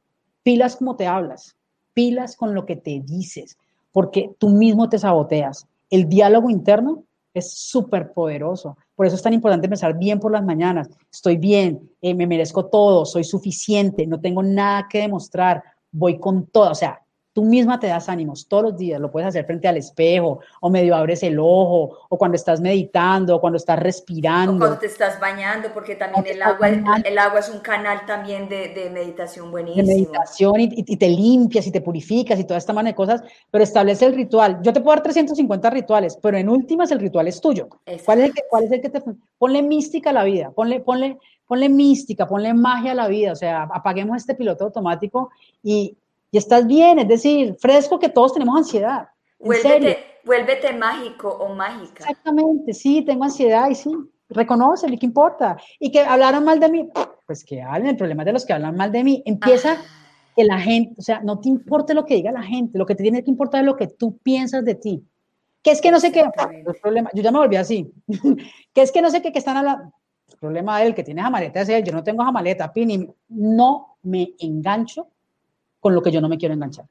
pilas como te hablas, pilas con lo que te dices, porque tú mismo te saboteas. El diálogo interno es súper poderoso. Por eso es tan importante pensar bien por las mañanas. Estoy bien, eh, me merezco todo, soy suficiente, no tengo nada que demostrar, voy con todo. O sea, Tú misma te das ánimos todos los días, lo puedes hacer frente al espejo, o medio abres el ojo, o cuando estás meditando, o cuando estás respirando. O cuando te estás bañando, porque también el agua, el agua es un canal también de, de meditación buenísimo. De meditación y, y, te limpias y te purificas y toda esta mano de cosas, pero establece el ritual. Yo te puedo dar 350 rituales, pero en últimas el ritual es tuyo. ¿Cuál es, el que, ¿Cuál es el que te... Ponle mística a la vida, ponle, ponle, ponle mística, ponle magia a la vida, o sea, apaguemos este piloto automático y, y estás bien, es decir, fresco que todos tenemos ansiedad. Vuélvete, mágico o mágica. Exactamente, sí, tengo ansiedad y sí, reconócelo, ¿qué importa? Y que hablaron mal de mí, pues que hablen, el problema de los que hablan mal de mí. Empieza ah. que la gente, o sea, no te importe lo que diga la gente, lo que te tiene que importar es lo que tú piensas de ti. Que es que no sé qué, el problema, yo ya me volví así, que es que no sé qué, que están hablando, el problema del que tiene jamaleta es él, yo no tengo jamaleta, Pini, no me engancho con lo que yo no me quiero enganchar.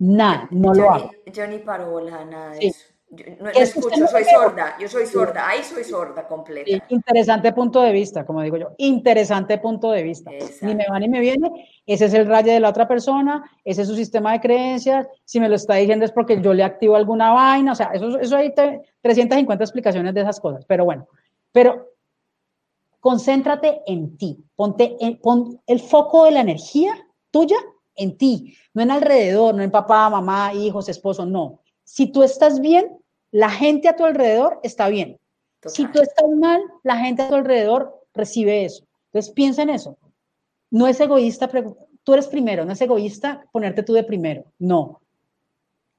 Nada, no lo hago. Yo ni paro bola, nada de eso. no, escucho, soy sorda, yo soy sorda, ahí soy sorda completa. interesante punto de vista, como digo yo, interesante punto de vista. Ni me va ni me viene, ese es el rayo de la otra persona, ese es su sistema de creencias, si me lo está diciendo es porque yo le activo alguna vaina, o sea, eso, eso hay 350 explicaciones de esas cosas, pero bueno, pero concéntrate en ti, ponte pon el foco de la energía tuya en ti, no en alrededor, no en papá, mamá, hijos, esposo, no. Si tú estás bien, la gente a tu alrededor está bien. Si tú estás mal, la gente a tu alrededor recibe eso. Entonces piensa en eso. No es egoísta, tú eres primero, no es egoísta ponerte tú de primero, no.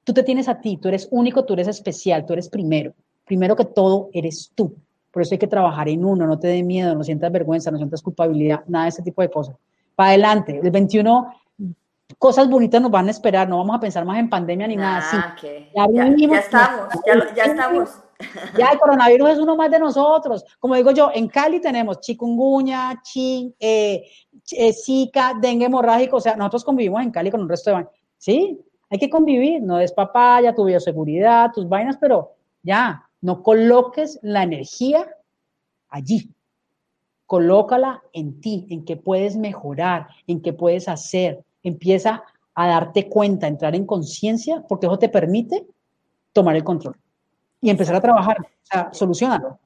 Tú te tienes a ti, tú eres único, tú eres especial, tú eres primero. Primero que todo, eres tú. Por eso hay que trabajar en uno, no te dé miedo, no sientas vergüenza, no sientas culpabilidad, nada de ese tipo de cosas. Para adelante, el 21 cosas bonitas nos van a esperar, no vamos a pensar más en pandemia ni nada así. Ah, ya, estamos, ya, estamos. Ya el coronavirus es uno más de nosotros. Como digo yo, en Cali tenemos chikungunya, chi, eh, eh, zika, dengue hemorrágico, o sea, nosotros convivimos en Cali con un resto de Sí, hay que convivir, no des papaya, tu bioseguridad, tus vainas, pero ya, No coloques la energía allí. Colócala en ti, en qué puedes mejorar, en qué puedes hacer. Empieza a darte cuenta, entrar en conciencia, porque eso te permite tomar el control y empezar a trabajar, o sea, solucionarlo.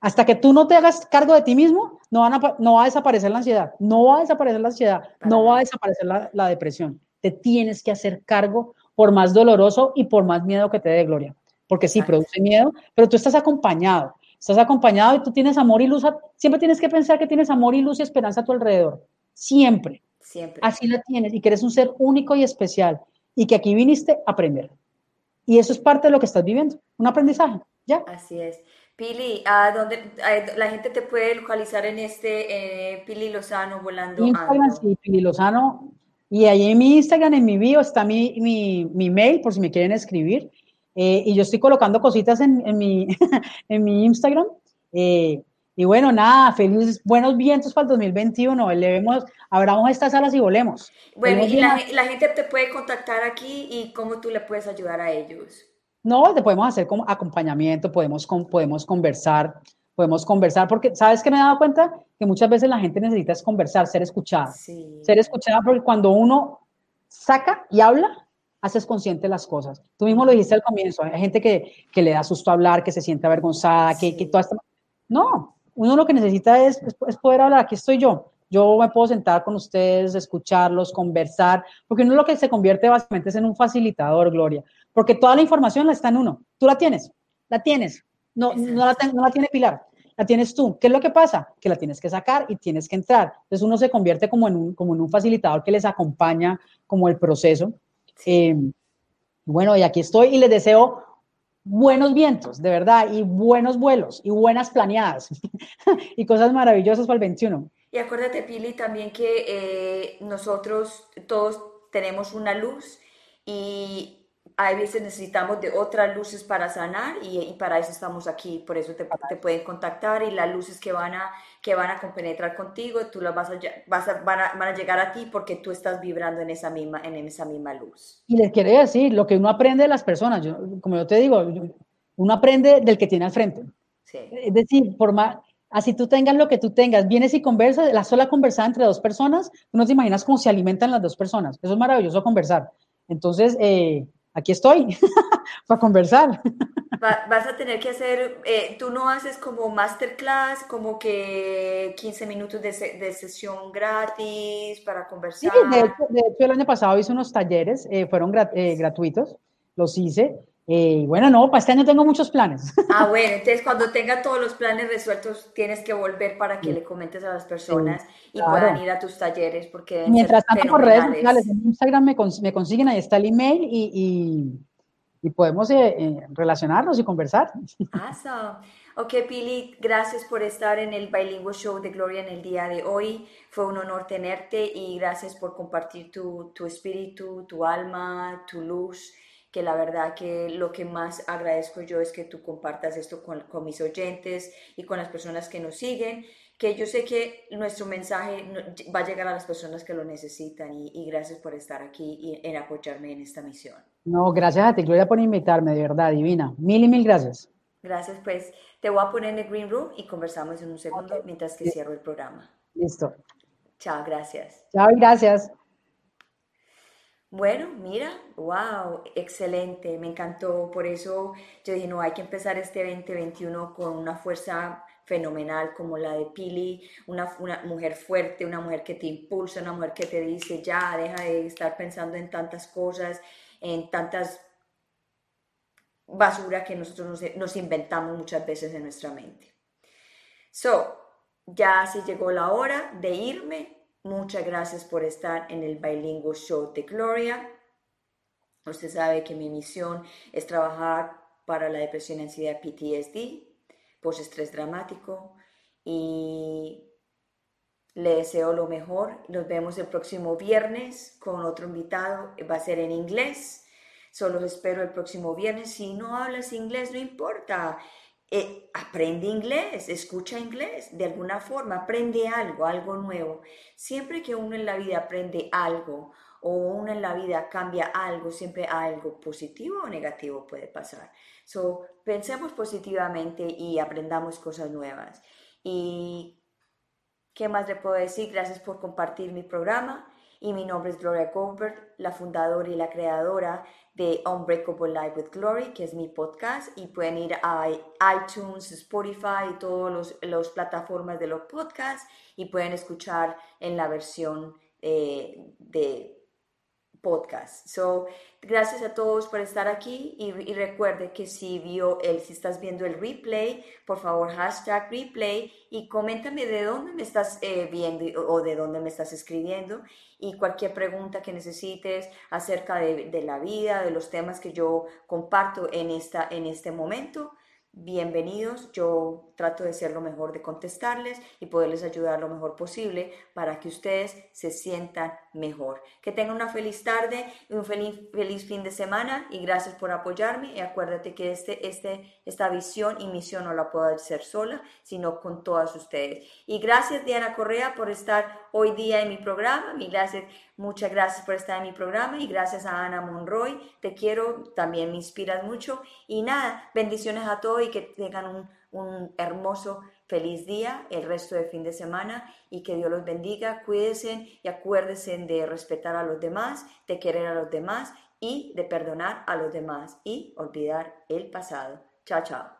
Hasta que tú no te hagas cargo de ti mismo, no, van a, no va a desaparecer la ansiedad, no va a desaparecer la ansiedad, no va a desaparecer la, la depresión. Te tienes que hacer cargo por más doloroso y por más miedo que te dé gloria. Porque sí, produce miedo, pero tú estás acompañado. Estás acompañado y tú tienes amor y luz. siempre tienes que pensar que tienes amor y luz y esperanza a tu alrededor. Siempre. Siempre. Así la tienes y que eres un ser único y especial y que aquí viniste a aprender. Y eso es parte de lo que estás viviendo, un aprendizaje. ¿Ya? Así es. Pili, ¿a dónde la gente te puede localizar en este eh, Pili Lozano volando? Instagram, sí, Pili Lozano. Y ahí en mi Instagram, en mi bio, está mi, mi, mi mail por si me quieren escribir. Eh, y yo estoy colocando cositas en, en, mi, en mi Instagram. Eh, y bueno, nada, feliz, buenos vientos para el 2021. Elevemos, abramos estas alas y volemos. Bueno, y la, la, gente te puede contactar aquí y cómo tú le puedes ayudar a ellos. No, te podemos hacer como acompañamiento, podemos, podemos conversar, podemos conversar, porque sabes que me he dado cuenta que muchas veces la gente necesita es conversar, ser escuchada. Ser escuchada porque cuando uno saca y habla, haces consciente las cosas. Tú mismo lo dijiste al comienzo, hay gente que, que le da susto hablar, que se siente avergonzada, que, que toda esta... No, uno lo que necesita es, es, poder hablar, aquí estoy yo, yo me puedo sentar con ustedes, escucharlos, conversar, porque uno lo que se convierte básicamente es en un facilitador, Gloria, porque toda la información la está en uno, tú la tienes, la tienes, no, no, la, no la tiene Pilar, la tienes tú. ¿Qué es lo que pasa? Que la tienes que sacar y tienes que entrar. Entonces uno se convierte como en un, como en un facilitador que les acompaña como el proceso. Eh, bueno, y aquí estoy y les deseo buenos vientos, de verdad, y buenos vuelos, y buenas planeadas, y cosas maravillosas para el 21. Y acuérdate, Pili, también que eh, nosotros todos tenemos una luz y a veces necesitamos de otras luces para sanar y, para eso estamos aquí, por eso te, te, pueden contactar y las luces que van a, que van a compenetrar contigo, tú las vas a, vas a, van, a, van a llegar a ti porque tú estás vibrando en esa misma, en esa misma luz. Y les quiero decir, lo que uno aprende de las personas, yo, como yo te digo, uno aprende del que tiene al frente. Sí. Es decir, por más, así tú tengas lo que tú tengas, vienes y conversas, la sola conversada entre dos personas, tú no te imaginas cómo se alimentan las dos personas. Eso es maravilloso conversar. Entonces, eh, aquí estoy para conversar. vas a tener que hacer, eh, tú no haces como masterclass, como que 15 minutos de, sesión gratis para conversar. Sí, de hecho, el año pasado hice unos talleres, eh, fueron eh, gratuitos, los hice. Y bueno, no, para este año tengo muchos planes. Ah, bueno, entonces cuando tenga todos los planes resueltos, tienes que volver para que le comentes a las personas y puedan ir a tus talleres. porque Mientras tanto, por redes sociales, en Instagram me, me, consiguen, ahí está el email y y podemos eh, eh, relacionarnos y conversar. Awesome. Ok, Pili, gracias por estar en el Bilingual Show de Gloria en el día de hoy. Fue un honor tenerte y gracias por compartir tu, tu espíritu, tu alma, tu luz, que la verdad que lo que más agradezco yo es que tú compartas esto con, con mis oyentes y con las personas que nos siguen que yo sé que nuestro mensaje va a llegar a las personas que lo necesitan y, gracias por estar aquí y en apoyarme en esta misión. No, gracias a ti, Gloria, por invitarme, de verdad, divina. Mil y mil gracias. Gracias, pues te voy a poner en el green room y conversamos en un segundo mientras que cierro el programa. Listo. Chao, gracias. Chao, gracias. Bueno, mira, wow, excelente, me encantó. Por eso yo dije, no, hay que empezar este 2021 con una fuerza fenomenal como la de Pili, una, mujer fuerte, una mujer que te impulsa, una mujer que te dice, ya, deja de estar pensando en tantas cosas, en tantas basura que nosotros nos, inventamos muchas veces en nuestra mente. So, ya se llegó la hora de irme. Muchas gracias por estar en el Bilingual Show de Gloria. Usted sabe que mi misión es trabajar para la depresión ansiedad PTSD, post-estrés dramático y le deseo lo mejor. Nos vemos el próximo viernes con otro invitado. Va a ser en inglés. Solo espero el próximo viernes. Si no hablas inglés, no importa. Eh, aprende inglés, escucha inglés. De alguna forma, aprende algo, algo nuevo. Siempre que uno en la vida aprende algo o uno en la vida cambia algo, siempre algo positivo o negativo puede pasar. So, pensemos positivamente y aprendamos cosas nuevas. Y ¿qué más le puedo decir? Gracias por compartir mi programa. Y mi nombre es Gloria Goldberg, la fundadora y la creadora de Unbreakable Life with Glory, que es mi podcast. Y pueden ir a iTunes, Spotify y todas las plataformas de los podcasts y pueden escuchar en la versión eh, de podcast. So, gracias a todos por estar aquí y, recuerde que si vio el, si estás viendo el replay, por favor hashtag replay y coméntame de dónde me estás eh, viendo o de dónde me estás escribiendo y cualquier pregunta que necesites acerca de, de, la vida, de los temas que yo comparto en, esta, en este momento bienvenidos. Yo trato de ser lo mejor de contestarles y poderles ayudar lo mejor posible para que ustedes se sientan mejor. Que tengan una feliz tarde y un feliz, feliz fin de semana y gracias por apoyarme. Y acuérdate que este, este, esta visión y misión no la puedo hacer sola, sino con todas ustedes. Y gracias Diana Correa por estar hoy día en mi programa. Mi gracias, muchas gracias por estar en mi programa y gracias a Ana Monroy. Te quiero, también me inspiras mucho. Y nada, bendiciones a todos y que tengan un, un hermoso, feliz día, el resto de fin de semana y que Dios los bendiga, cuídense y acuérdense de respetar a los demás, de querer a los demás y de perdonar a los demás y olvidar el pasado. Chao, chao.